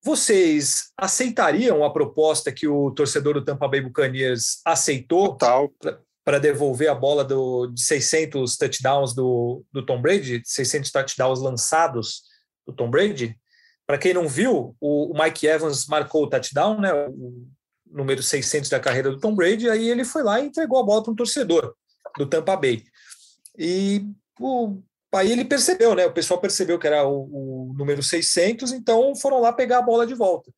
Vocês aceitariam a proposta que o torcedor do Tampa Bay Buccaneers aceitou para devolver a bola do, de 600 touchdowns do, do Tom Brady, 600 touchdowns lançados do Tom Brady? Para quem não viu, o, o, Mike Evans marcou o touchdown, né, o número 600 da carreira do Tom Brady, aí ele foi lá e entregou a bola para um torcedor do Tampa Bay. E o Aí ele percebeu, né? O pessoal percebeu que era o, o número 600, então foram lá pegar a bola de volta.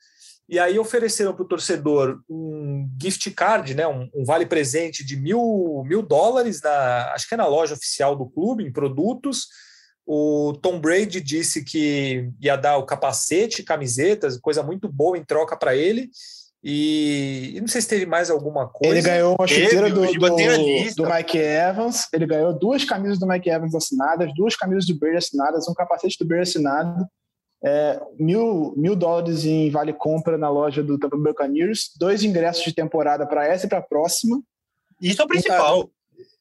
E aí ofereceram para o torcedor um gift card, né? Um, um, vale presente de mil, mil dólares, na, acho que é na loja oficial do clube, em produtos. O Tom Brady disse que ia dar o capacete, camisetas, coisa muito boa em troca para ele. E, não sei se teve mais alguma coisa. Ele ganhou uma chuteira do, do, do, Mike Evans. Ele ganhou duas camisas do Mike Evans assinadas, duas camisas do Brady assinadas, um capacete do Brady assinado, é, mil, mil dólares em vale compra na loja do Tampa Bay Buccaneers, dois ingressos de temporada para essa e para a próxima. Isso é o principal.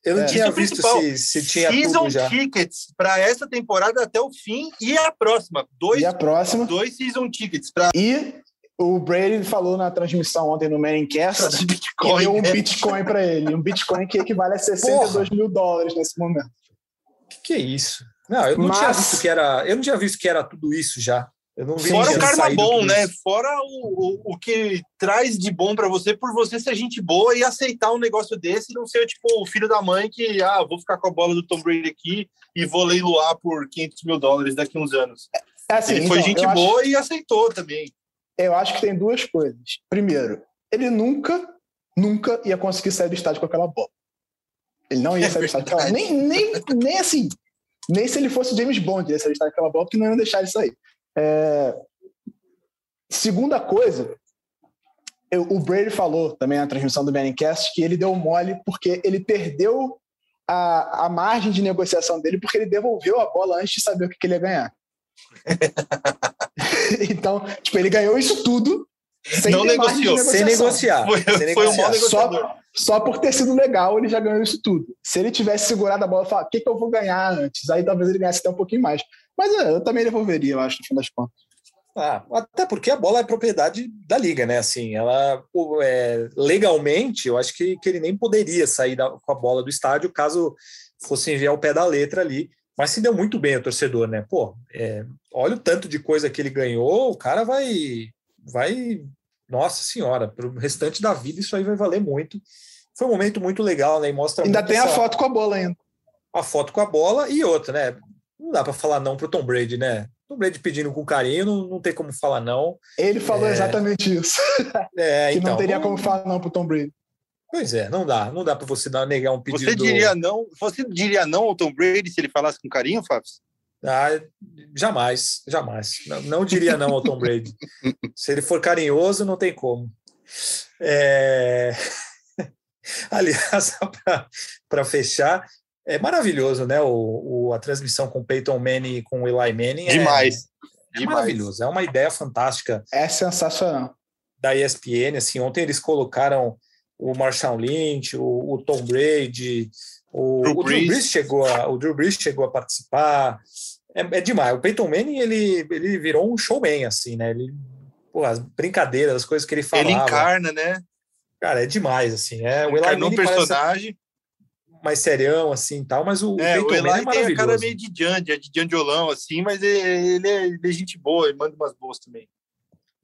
Eu não é, tinha é visto se, se tinha Season tudo já. tickets para essa temporada até o fim e a próxima. Dois, e a próxima. Dois season tickets. Pra... E o Brady falou na transmissão ontem no Mancast Bitcoin, que deu um né? Bitcoin para ele. Um Bitcoin que equivale a 62 Porra. mil dólares nesse momento. O que, que, é isso? Não, eu não Mas... tinha visto que era. Eu não tinha visto que era tudo isso já. Eu não vi Fora o karma bom, né? Fora o, o, o que traz de bom para você por você ser gente boa e aceitar um negócio desse e não ser tipo o filho da mãe que, ah, vou ficar com a bola do Tom Brady aqui e vou leiloar por 500 mil dólares daqui a uns anos. É assim, ele foi então, gente boa acho, e aceitou também. Eu acho que tem duas coisas. Primeiro, ele nunca, nunca ia conseguir sair do estádio com aquela bola. Ele não ia sair do estádio com aquela nem, nem, nem assim. Nem se ele fosse James Bond, ia sair do estádio com aquela bola, porque não ia deixar ele sair. É... Segunda coisa, eu, o Brady falou também na transmissão do Benningcast que ele deu mole porque ele perdeu a, a margem de negociação dele porque ele devolveu a bola antes de saber o que, que ele ia ganhar. então, tipo, ele ganhou isso tudo sem não negociou, sem negociar. Foi, sem foi negociar. um só, só por ter sido legal, ele já ganhou isso tudo. Se ele tivesse segurado a bola e falado, o que, que eu vou ganhar antes? Aí talvez ele ganhasse até um pouquinho mais. Mas é, eu também devolveria, eu acho, no fim das contas. Ah, até porque a bola é propriedade da liga, né? Assim, ela é, legalmente, eu acho que, que ele nem poderia sair da, com a bola do estádio caso fosse enviar o pé da letra ali. Mas se deu muito bem o torcedor, né? Pô, é, olha o tanto de coisa que ele ganhou, o cara vai, vai, nossa senhora, para o restante da vida isso aí vai valer muito. Foi um momento muito legal, né? E mostra ainda tem essa, a foto com a bola ainda. A foto com a bola e outra, né? Não dá para falar não para o Tom Brady, né? Tom Brady pedindo com carinho, não, não tem como falar não. Ele falou é... exatamente isso. É, que então, não teria como falar não para o Tom Brady. Pois é, não dá, não dá para você dar, negar um pedido. Você diria não? Você diria não ao Tom Brady se ele falasse com carinho, Fábio? Ah, jamais, jamais. Não, não diria não ao Tom Brady. se ele for carinhoso, não tem como. É... Aliás, para fechar, é maravilhoso, né? O, o, a transmissão com Peyton Manning e com Eli Manning. É Demais. É, é maravilhoso, é uma ideia fantástica. É sensacional. Da ESPN, assim, ontem eles colocaram o Marshall Lynch, o, o Tom Brady, o Drew, o Drew Brees chegou a, o Drew Brees chegou a participar. É, é, demais. O Peyton Manning ele, ele virou um showman assim, né? Ele, pô, as brincadeiras, as coisas que ele falava. Ele encarna, né? Cara, é demais assim. É o Eli Manning personagem mais serião, assim, tal, mas o, é, o Eli é tem a cara meio de Jandy, é de Jandiolão, assim, mas ele é, ele é gente boa, ele manda umas boas também.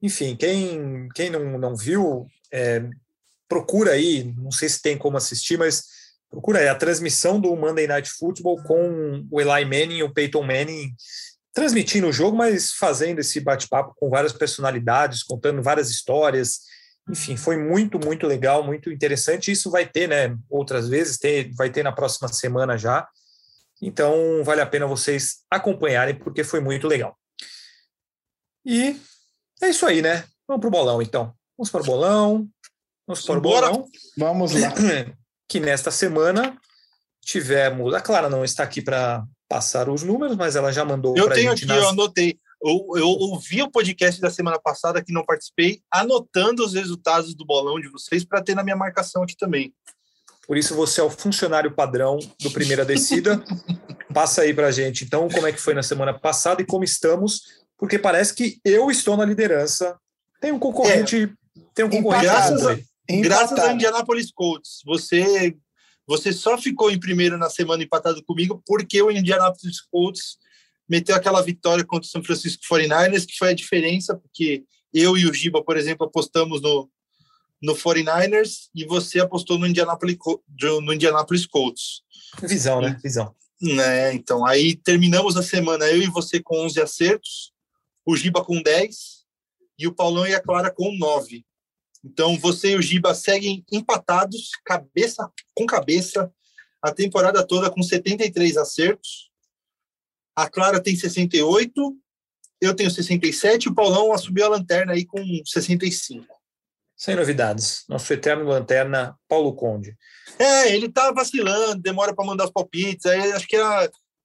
Enfim, quem, quem não, não viu, é, procura aí, não sei se tem como assistir, mas procura aí a transmissão do Monday Night Football com o Eli Manning e o Peyton Manning transmitindo o jogo, mas fazendo esse bate-papo com várias personalidades, contando várias histórias, enfim, foi muito, muito legal, muito interessante. Isso vai ter, né, outras vezes, ter, vai ter na próxima semana já. Então, vale a pena vocês acompanharem, porque foi muito legal. E é isso aí, né? Vamos para o bolão, então. Vamos para o bolão. Vamos para o bolão. Vamos lá. Que nesta semana tivemos. A Clara não está aqui para passar os números, mas ela já mandou. Eu tenho aqui, nas... eu anotei. Eu, eu ouvi o podcast da semana passada que não participei, anotando os resultados do bolão de vocês para ter na minha marcação aqui também. Por isso você é o funcionário padrão do Primeira Descida. Passa aí para a gente, então, como é que foi na semana passada e como estamos, porque parece que eu estou na liderança. Tem um concorrente, é, tem um concorrente. Graças, a, graças a Indianapolis Colts, você você só ficou em primeiro na semana empatado comigo porque o Indianapolis Colts meteu aquela vitória contra o São Francisco 49ers, que foi a diferença, porque eu e o Giba, por exemplo, apostamos no, no 49ers e você apostou no Indianapolis, no Indianapolis Colts. Visão, né? Visão. Né, então, aí terminamos a semana, eu e você com 11 acertos, o Giba com 10 e o Paulão e a Clara com 9. Então, você e o Giba seguem empatados, cabeça com cabeça, a temporada toda com 73 acertos. A Clara tem 68, eu tenho 67, o Paulão subiu a lanterna aí com 65. Sem novidades. Nosso eterno lanterna, Paulo Conde. É, ele tá vacilando, demora para mandar os palpites. Aí acho que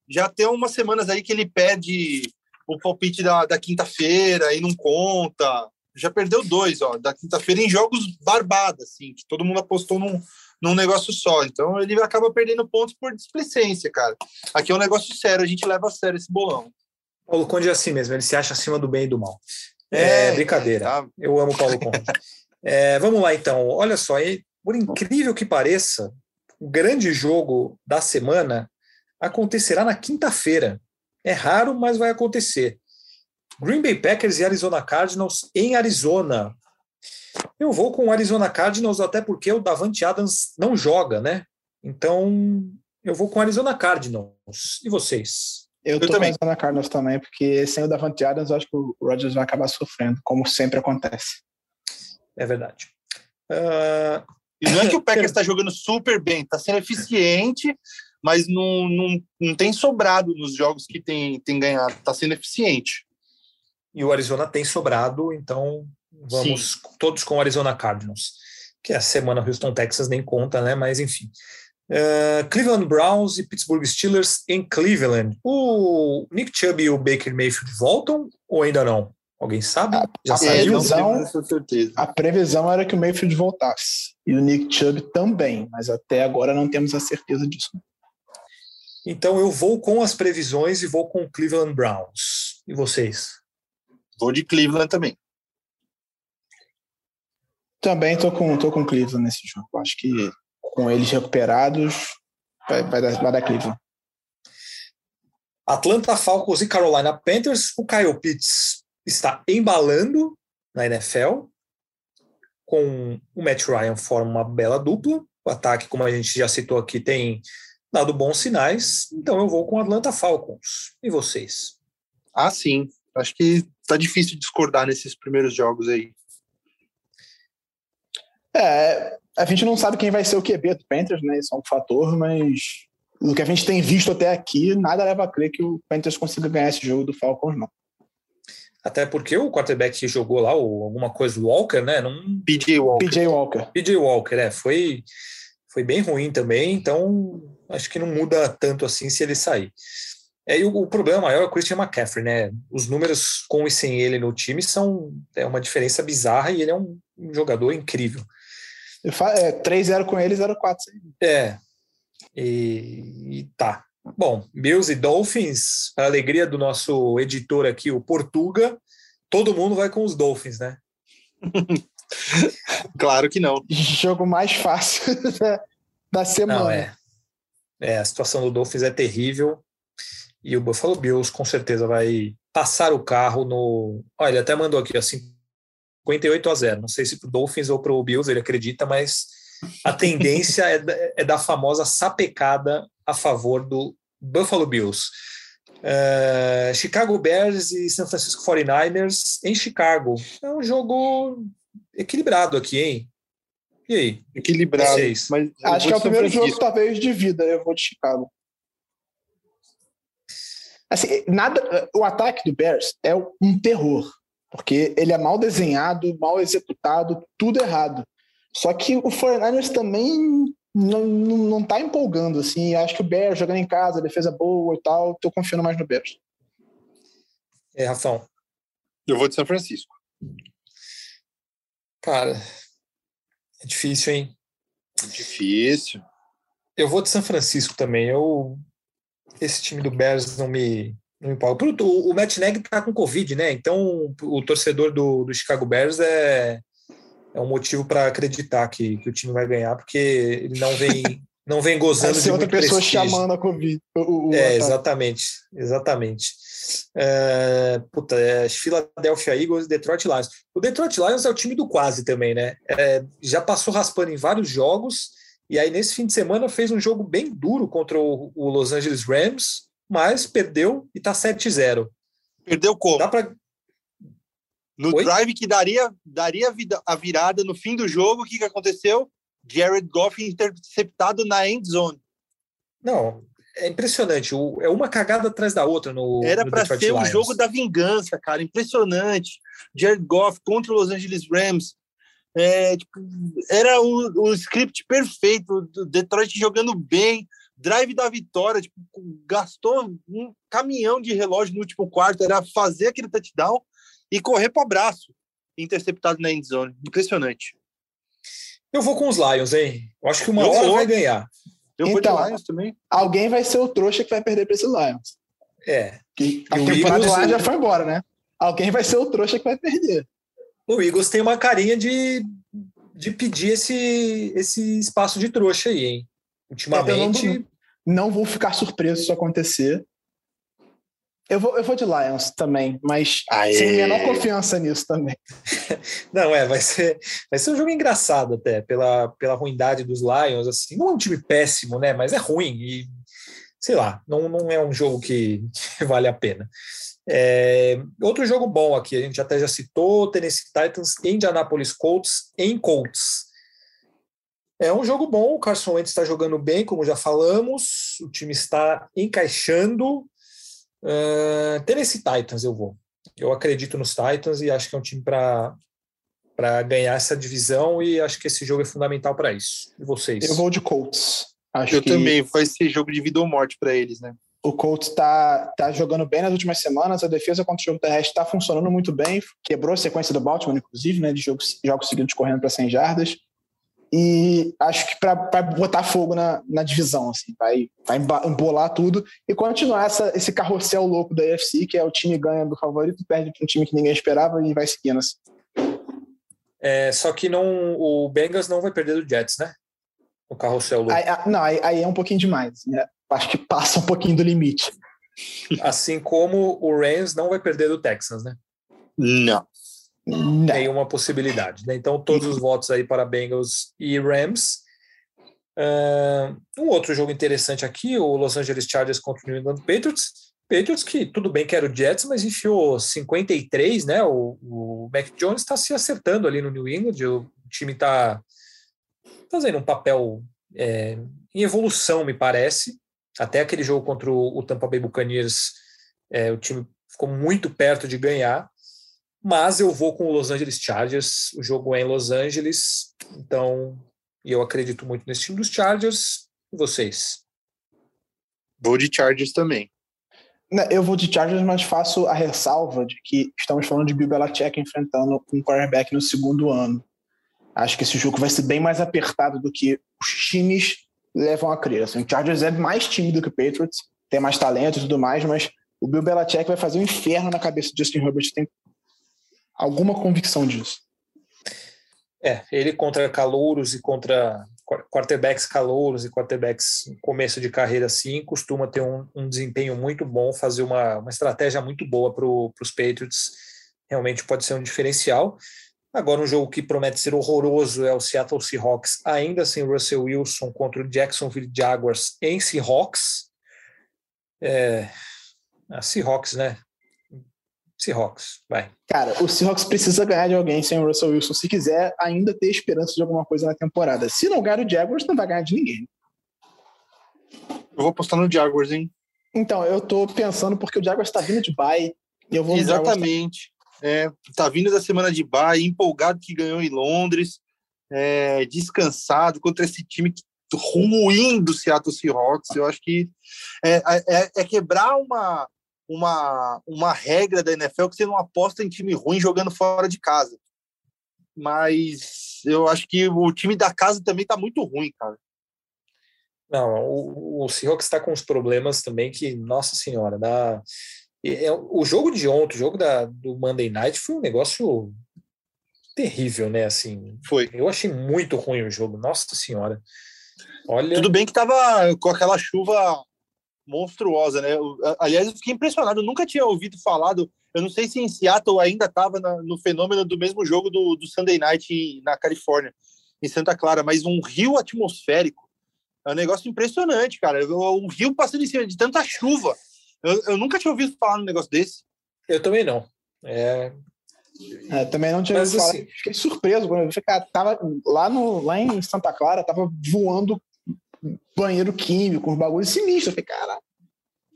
já tem umas semanas aí que ele pede o palpite da, da quinta-feira e não conta. Já perdeu dois, ó, da quinta-feira em jogos barbados, assim, que todo mundo apostou num, num negócio só. Então ele acaba perdendo pontos por displicência, cara. Aqui é um negócio sério, a gente leva a sério esse bolão. Paulo Conde é assim mesmo, ele se acha acima do bem e do mal. É, é brincadeira. Tá. Eu amo Paulo Conde. é, vamos lá então. Olha só, por incrível que pareça, o grande jogo da semana acontecerá na quinta-feira. É raro, mas vai acontecer. Green Bay Packers e Arizona Cardinals em Arizona. Eu vou com o Arizona Cardinals até porque o Davante Adams não joga, né? Então, eu vou com o Arizona Cardinals. E vocês? Eu, tô também. com o Arizona Cardinals também, porque sem o Davante Adams, eu acho que o Rodgers vai acabar sofrendo, como sempre acontece. É verdade. Uh... E não é que o Packers está jogando super bem, está sendo eficiente, mas não, não, não tem sobrado nos jogos que tem, tem ganhado, está sendo eficiente. E o Arizona tem sobrado, então vamos Sim. todos com o Arizona Cardinals, que é a semana Houston, Texas nem conta, né? Mas enfim. Uh, Cleveland Browns e Pittsburgh Steelers em Cleveland. O Nick Chubb e o Baker Mayfield voltam ou ainda não? Alguém sabe? Já a saiu? Previsão, a previsão era que o Mayfield voltasse. E o Nick Chubb também, mas até agora não temos a certeza disso. Então eu vou com as previsões e vou com o Cleveland Browns. E vocês? Vou de Cleveland também. Também tô com, tô com Cleveland nesse jogo. Acho que com eles recuperados, vai, vai, dar, vai dar Cleveland. Atlanta Falcons e Carolina Panthers. O Kyle Pitts está embalando na NFL. Com o Matt Ryan forma uma bela dupla. O ataque, como a gente já citou aqui, tem dado bons sinais. Então eu vou com o Atlanta Falcons. E vocês? Ah, sim. Acho que está difícil discordar nesses primeiros jogos aí. É, a gente não sabe quem vai ser o QB do Panthers, né? Isso é um fator, mas o que a gente tem visto até aqui, nada leva a crer que o Panthers consiga ganhar esse jogo do Falcons, não. Até porque o quarterback que jogou lá, o, alguma coisa, o Walker, né? Não... PJ Walker. PJ Walker. PJ Walker, é. Foi, foi bem ruim também, então acho que não muda tanto assim se ele sair. É, e o, o, problema maior é o Christian McCaffrey, né? Os números com e sem ele no time são é uma diferença bizarra e ele é um, um jogador incrível. É, 3-0 com ele, 0-4. É. E, e, tá. Bom, Bills e Dolphins, para alegria do nosso editor aqui, o Portuga, todo mundo vai com os Dolphins, né? claro que não. Jogo mais fácil da, semana. Não, é. é, a situação do Dolphins é terrível. E o Buffalo Bills com certeza vai passar o carro no. Olha, ele até mandou aqui assim, 58 a 0. Não sei se para o Dolphins ou para o Bills ele acredita, mas a tendência é, é da famosa sapecada a favor do Buffalo Bills. Uh, Chicago Bears e San Francisco 49ers em Chicago. É um jogo equilibrado aqui, hein? E aí? Equilibrado. Mas Acho que é o primeiro jogo, talvez, de vida. Eu vou de Chicago. Assim, nada, o ataque do Bears é um terror porque ele é mal desenhado, mal executado, tudo errado. Só que o 49ers também não, não, não tá empolgando, assim. Acho que o Bears jogando em casa, defesa boa e tal, tô confiando mais no Bears. É, Rafão. Eu vou de São Francisco. Cara, é difícil, hein? É difícil. Eu vou de São Francisco também. Eu esse time do Bears não me não empolga. O, o Matt Nagy tá com Covid, né? Então o torcedor do, do Chicago Bears é, é um motivo para acreditar que, que o time vai ganhar, porque ele não vem, não vem gozando de outra pessoa prestígio. chamando a Covid. O, o é, ataque. exatamente, exatamente. É, puta, é Philadelphia Eagles e Detroit Lions. O Detroit Lions é o time do quase também, né? É, já passou raspando em vários jogos, e aí nesse fim de semana fez um jogo bem duro contra o, o Los Angeles Rams, mas perdeu e está 7-0. Perdeu como? Dá pra... No Oi? drive que daria, daria a virada no fim do jogo, o que, que aconteceu? Jared Goff interceptado na end zone. Não, é impressionante. é uma cagada atrás da outra no. Era para ser o um jogo da vingança, cara. Impressionante. Jared Goff contra os Los Angeles Rams. É, tipo, era o, o script perfeito. Detroit jogando bem, drive da vitória, tipo, gastou um caminhão de relógio no último quarto, era fazer aquele touchdown e correr para o abraço, interceptado na endzone. Impressionante. Eu vou com os Lions, hein? Eu acho que uma eu hora vou. vai ganhar. Eu então, vou de Lions também. Alguém vai ser o trouxa que vai perder para esse Lions. É. Que a temporada Eagles... já foi embora, né? Alguém vai ser o trouxa que vai perder. O Eagles tem uma carinha de, de pedir esse, esse espaço de trouxa aí, hein? Ultimamente. Não vou ficar surpreso se isso acontecer. Eu vou, eu vou de Lions também, mas Aê. sem menor confiança nisso também. Não, é, vai ser, vai ser um jogo engraçado até, pela, pela ruindade dos Lions. Assim, não é um time péssimo, né? Mas é ruim e, sei lá, não, não é um jogo que, que vale a pena. É, outro jogo bom aqui, a gente até já citou, Tennessee Titans, Indianapolis Colts, em Colts. É um jogo bom, o Carson Wentz está jogando bem, como já falamos, o time está encaixando, Uh, Tennessee Titans eu vou. Eu acredito nos Titans e acho que é um time para para ganhar essa divisão e acho que esse jogo é fundamental para isso. E vocês? Eu vou de Colts. Acho eu que também. Vai ser jogo de vida ou morte para eles, né? O Colts está tá jogando bem nas últimas semanas. A defesa contra o jogo terrestre está funcionando muito bem. Quebrou a sequência do Baltimore, inclusive, né? De jogos, jogos seguidos correndo para 100 jardas e acho que para botar fogo na, na divisão, assim, vai, vai embolar tudo e continuar essa, esse carrossel louco da UFC, que é o time ganha do favorito, perde para um time que ninguém esperava e vai seguindo assim. É, só que não, o Bengals não vai perder do Jets, né? O carrossel louco. Aí, não, aí, aí, é um pouquinho demais, né? Acho que passa um pouquinho do limite. Assim como o Rams não vai perder do Texans, né? Não. Não. nenhuma possibilidade. Né? Então, todos os votos aí para Bengals e Rams. Uh, um outro jogo interessante aqui, o Los Angeles Chargers contra o New England Patriots. Patriots que tudo bem que era o Jets, mas enfiou 53, né? O, o Mac Jones está se acertando ali no New England, o time está fazendo um papel é, em evolução, me parece. Até aquele jogo contra o, o Tampa Bay Buccaneers, é, o time ficou muito perto de ganhar mas eu vou com o Los Angeles Chargers. O jogo é em Los Angeles, então eu acredito muito nesse time dos Chargers. E vocês? Vou de Chargers também. Eu vou de Chargers, mas faço a ressalva de que estamos falando de Bill Belichick enfrentando um quarterback no segundo ano. Acho que esse jogo vai ser bem mais apertado do que os times levam a crer. Assim, o Chargers é mais time do que o Patriots, tem mais talento e tudo mais, mas o Bill Belichick vai fazer um inferno na cabeça do Justin Herbert tem alguma convicção disso. É, ele contra calouros e contra quarterbacks calouros e quarterbacks começo de carreira assim, costuma ter um, um desempenho muito bom, fazer uma, uma estratégia muito boa para os Patriots, realmente pode ser um diferencial. Agora, um jogo que promete ser horroroso é o Seattle Seahawks, ainda sem Russell Wilson contra o Jacksonville Jaguars em Seahawks. É, a Seahawks, né? Seahawks, vai. Cara, o Seahawks precisa ganhar de alguém sem o Russell Wilson se quiser ainda ter esperança de alguma coisa na temporada. Se não ganhar o Jaguars, não vai ganhar de ninguém. Eu vou apostar no Jaguars, hein? Então, eu tô pensando porque o Jaguars tá vindo de bye. Eu vou Exatamente. É, tá vindo da semana de bye, empolgado que ganhou em Londres, é, descansado contra esse time ruim do Seattle Seahawks. Eu acho que é, é, é quebrar uma, uma, uma regra da NFL que você não aposta em time ruim jogando fora de casa. Mas eu acho que o time da casa também está muito ruim, cara. Não, o, o Seahawks está com uns problemas também que, nossa senhora, dá... É, o jogo de ontem, o jogo da, do Monday Night foi um negócio terrível, né? Assim, foi. Eu achei muito ruim o jogo, nossa senhora. Olha. Tudo bem que tava com aquela chuva monstruosa, né? aliás, eu fiquei impressionado, eu nunca tinha ouvido falar do, eu não sei se em Seattle ainda estava no fenômeno do mesmo jogo do, do Sunday Night na Califórnia, em Santa Clara, mas um rio atmosférico é um negócio impressionante, cara. Um rio passando em cima de tanta chuva. Eu, eu nunca tinha ouvido falar num negócio desse. Eu também não. É, é, também não tinha ouvido falar. Assim, Fiquei surpreso quando eu vi, cara, tava lá, no, lá em Santa Clara, tava voando banheiro químico, um bagulho sinistro. Eu falei, cara.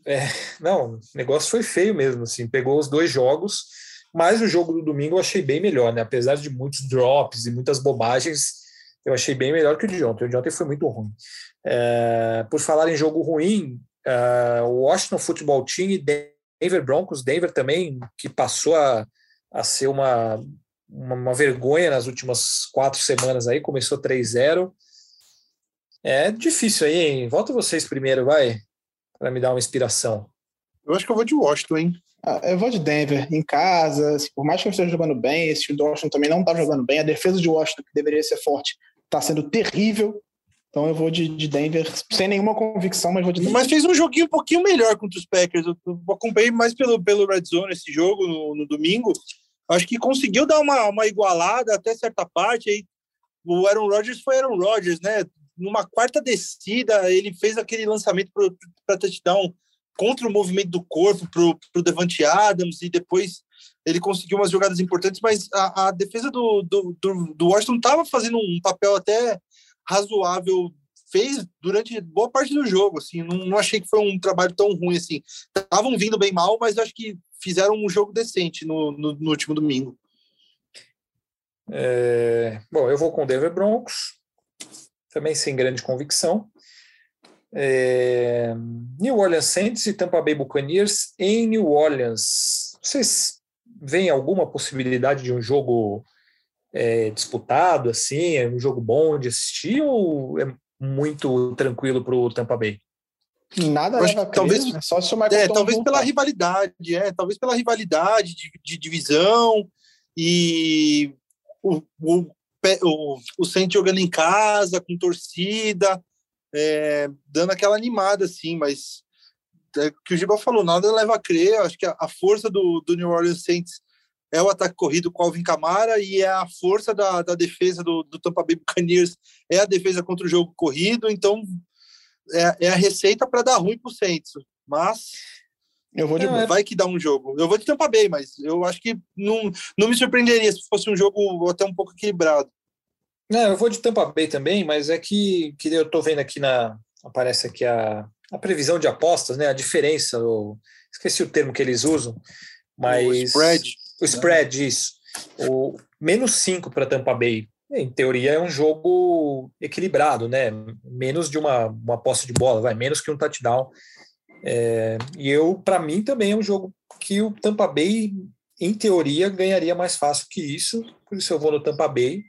É, não, o negócio foi feio mesmo, assim, pegou os dois jogos, mas o jogo do domingo eu achei bem melhor, né? Apesar de muitos drops e muitas bobagens, eu achei bem melhor que o de ontem. O de ontem foi muito ruim. É, por falar em jogo ruim, o Washington Football Team e Denver Broncos, Denver também, que passou a, a ser uma, uma, uma vergonha nas últimas quatro semanas aí, começou 3-0. É difícil aí, hein? Volta vocês primeiro, vai, para me dar uma inspiração. Eu acho que eu vou de Washington, hein? Ah, eu vou de Denver, em casa. Assim, por mais que eu esteja jogando bem, esse time do Washington também não está jogando bem. A defesa de Washington, que deveria ser forte, está sendo terrível. Então eu vou de, de Denver sem nenhuma convicção, mas vou de Denver. Mas fez um joguinho um pouquinho melhor contra os Packers. Eu, acompanhei mais pelo, pelo Red Zone esse jogo no, no domingo. Acho que conseguiu dar uma, uma igualada até certa parte. Aí o Aaron Rodgers foi Aaron Rodgers, né? Numa quarta descida, ele fez aquele lançamento para touchdown contra o movimento do corpo para o Devante Adams e depois ele conseguiu umas jogadas importantes, mas a, a defesa do, do, do, do Washington estava fazendo um papel até razoável fez durante boa parte do jogo, assim, não, não achei que foi um trabalho tão ruim assim. Estavam vindo bem mal, mas acho que fizeram um jogo decente no, no, no último domingo. É, bom, eu vou com o Denver Broncos, também sem grande convicção. É, New Orleans Saints e Tampa Bay Buccaneers em New Orleans. Vocês veem alguma possibilidade de um jogo é, disputado, assim, é um jogo bom de assistir ou é muito tranquilo para o Tampa Bay? Nada leva talvez né? só se o Michael é, talvez pela rivalidade, é, talvez pela rivalidade de, de divisão e o, o, o, o Saints jogando em casa com torcida, é, dando aquela animada assim, mas é, que o Giba falou, nada leva a crer. Acho que a, a força do, do New Orleans Saints é o ataque corrido com Alvin Kamara e é a força da, da defesa do, do Tampa Bay Buccaneers é a defesa contra o jogo corrido, então é, é a receita para dar ruim para o Saints, mas eu vou de não, vai que dá um jogo. Eu vou de Tampa Bay, mas eu acho que não, não me surpreenderia se fosse um jogo até um pouco equilibrado. Não, eu vou de Tampa Bay também, mas é que, que eu estou vendo aqui na aparece aqui a, a previsão de apostas, né? A diferença, o, esqueci o termo que eles usam, mas o spread. O spread, isso. O menos 5 para Tampa Bay. Em teoria é um jogo equilibrado, né? Menos de uma, uma posse de bola, vai menos que um touchdown. É, e eu, para mim, também é um jogo que o Tampa Bay, em teoria, ganharia mais fácil que isso. Por isso eu vou no Tampa Bay.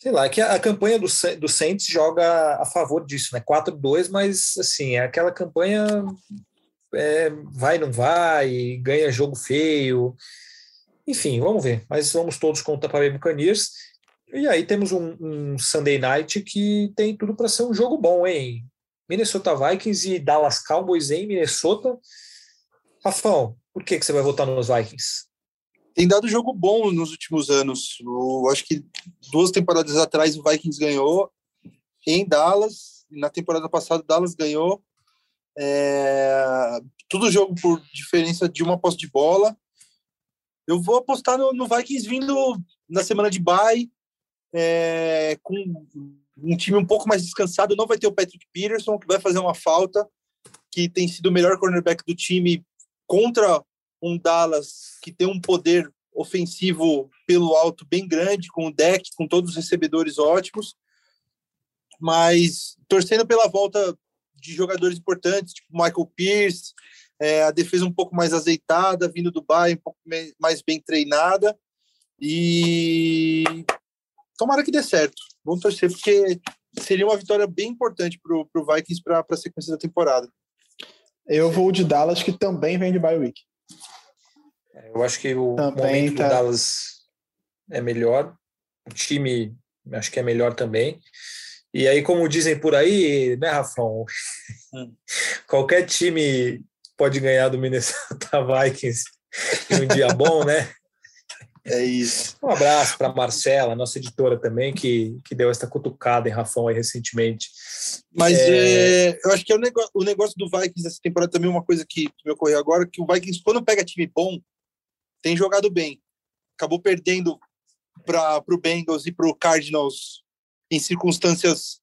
Sei lá, é que a, a campanha do, do Saints joga a favor disso, né? 4-2, mas assim, é aquela campanha é, vai, não vai, ganha jogo feio. Enfim, vamos ver. Mas vamos todos com o Tampa Bay Buccaneers. E aí temos um, um Sunday Night que tem tudo para ser um jogo bom, hein? Minnesota Vikings e Dallas Cowboys em Minnesota. Rafão, por que, que você vai votar nos Vikings? Tem dado jogo bom nos últimos anos. Eu acho que duas temporadas atrás o Vikings ganhou em Dallas. Na temporada passada, Dallas ganhou. É... Tudo jogo por diferença de uma posse de bola. Eu vou apostar no, no Vikings vindo na semana de bye, é, com um time um pouco mais descansado. Não vai ter o Patrick Peterson, que vai fazer uma falta, que tem sido o melhor cornerback do time contra um Dallas que tem um poder ofensivo pelo alto bem grande, com o deck, com todos os recebedores ótimos. Mas torcendo pela volta de jogadores importantes, tipo Michael Pierce, é, a defesa um pouco mais azeitada, vindo do Bayern, um pouco mais bem treinada. E tomara que dê certo. Vamos torcer, porque seria uma vitória bem importante para o Vikings para a sequência da temporada. Eu vou de Dallas, que também vem de bye week. É, eu acho que o também momento tá... do Dallas é melhor. O time acho que é melhor também. E aí, como dizem por aí, né, Rafão? Hum. Qualquer time pode ganhar do Minnesota Vikings em um dia bom, né? É isso. Um abraço para Marcela, nossa editora também, que, que deu essa cutucada em Rafão aí recentemente. Mas é... É, eu acho que é o, negócio, o negócio do Vikings essa temporada também uma coisa que me ocorreu agora, que o Vikings, quando pega time bom, tem jogado bem. Acabou perdendo para o Bengals e para o Cardinals em circunstâncias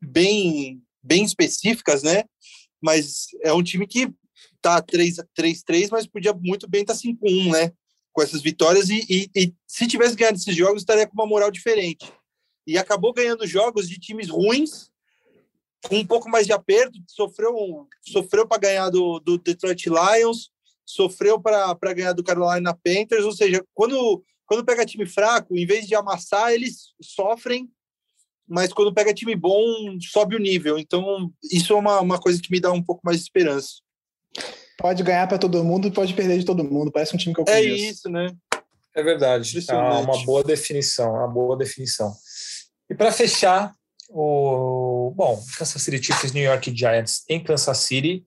bem, bem específicas, né? Mas é um time que tá 3-3, mas podia muito bem estar tá 5-1, né? Com essas vitórias. E, e, e, se tivesse ganhado esses jogos, estaria com uma moral diferente. E acabou ganhando jogos de times ruins, com um pouco mais de aperto. Sofreu, sofreu para ganhar do, do Detroit Lions, sofreu para ganhar do Carolina Panthers. Ou seja, quando, quando pega time fraco, em vez de amassar, eles sofrem mas quando pega time bom, sobe o nível. Então, isso é uma, uma coisa que me dá um pouco mais de esperança. Pode ganhar para todo mundo e pode perder de todo mundo. Parece um time que eu é conheço. É isso, né? É verdade. É uma boa definição, uma boa definição. E para fechar, O, bom, Kansas City Chiefs, New York Giants em Kansas City.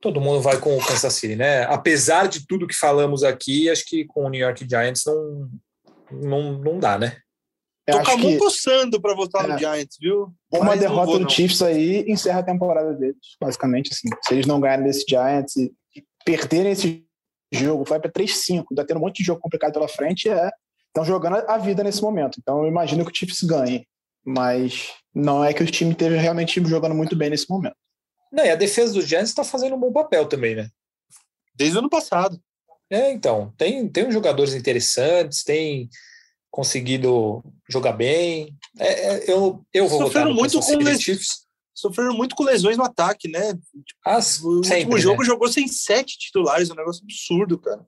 Todo mundo vai com o Kansas City, né? Apesar de tudo que falamos aqui, acho que com o New York Giants não, não, não dá, né? Eu Tô com a mão coçando para votar é, no Giants, viu? Uma Mas derrota vou, do Chiefs aí encerra a temporada deles, basicamente. Assim. Se eles não ganharem desse Giants e perderem esse jogo, vai para 3-5, tá tendo um monte de jogo complicado pela frente, é estão jogando a vida nesse momento. Então eu imagino que o Chiefs ganhe, mas não é que o time esteja realmente jogando muito bem nesse momento. Não, e a defesa do Giants está fazendo um bom papel também, né? Desde o ano passado. É, então, tem, tem uns jogadores interessantes, tem conseguido jogar bem. É, é, eu, eu vou Sofreram muito com les... Chiefs. Sofreram muito com lesões no ataque, né? As, o sempre, último jogo né? jogou sem sete titulares, um negócio absurdo, cara.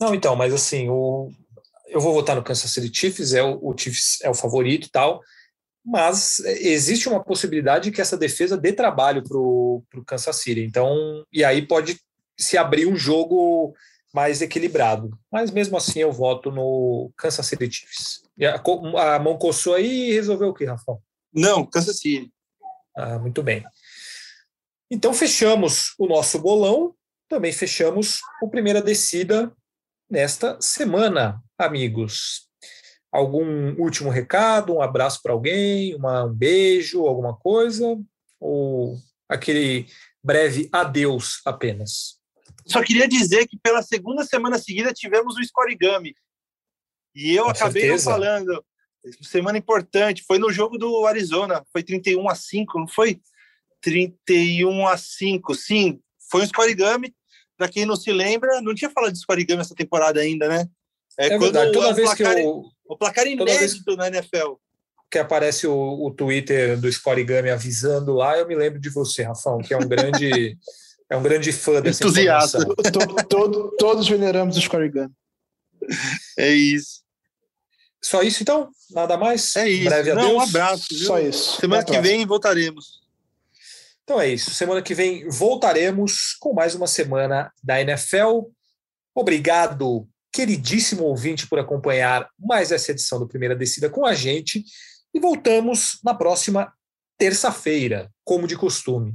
Não, então, mas assim, o, eu vou votar no Kansas City Chiefs, é o, o Chiefs é o favorito e tal, mas existe uma possibilidade que essa defesa dê trabalho para o Kansas City. Então, e aí pode se abrir um jogo mais equilibrado. Mas mesmo assim eu voto no Kansas City Chiefs. A, a mão coçou aí e resolveu o que, Rafa? Não, Kansas City. Ah, muito bem. Então fechamos o nosso bolão, também fechamos o primeira descida nesta semana, amigos. Algum último recado, um abraço para alguém, uma, um beijo, alguma coisa? Ou aquele breve adeus apenas? Só queria dizer que pela segunda semana seguida tivemos o Scorigami. E eu Com acabei certeza. não falando. Semana importante. Foi no jogo do Arizona. Foi 31 a 5, não foi? 31 a 5. Sim, foi um Scorigami. Para quem não se lembra, não tinha falado de Scorigami essa temporada ainda, né? É, é verdade. Toda vez placar, que eu... O placar inédito na NFL. Que aparece o, o Twitter do Scorigami avisando lá, eu me lembro de você, Rafão, que é um grande... É um grande fã dessa Entusiasta. todo, todo, todos veneramos o Scorigami. É isso. Só isso, então? Nada mais? É isso. Breve Não, um abraço. Viu? Só isso. Semana que vem voltaremos. Então é isso. Semana que vem voltaremos com mais uma semana da NFL. Obrigado, queridíssimo ouvinte, por acompanhar mais essa edição do Primeira Descida com a gente. E voltamos na próxima terça-feira, como de costume.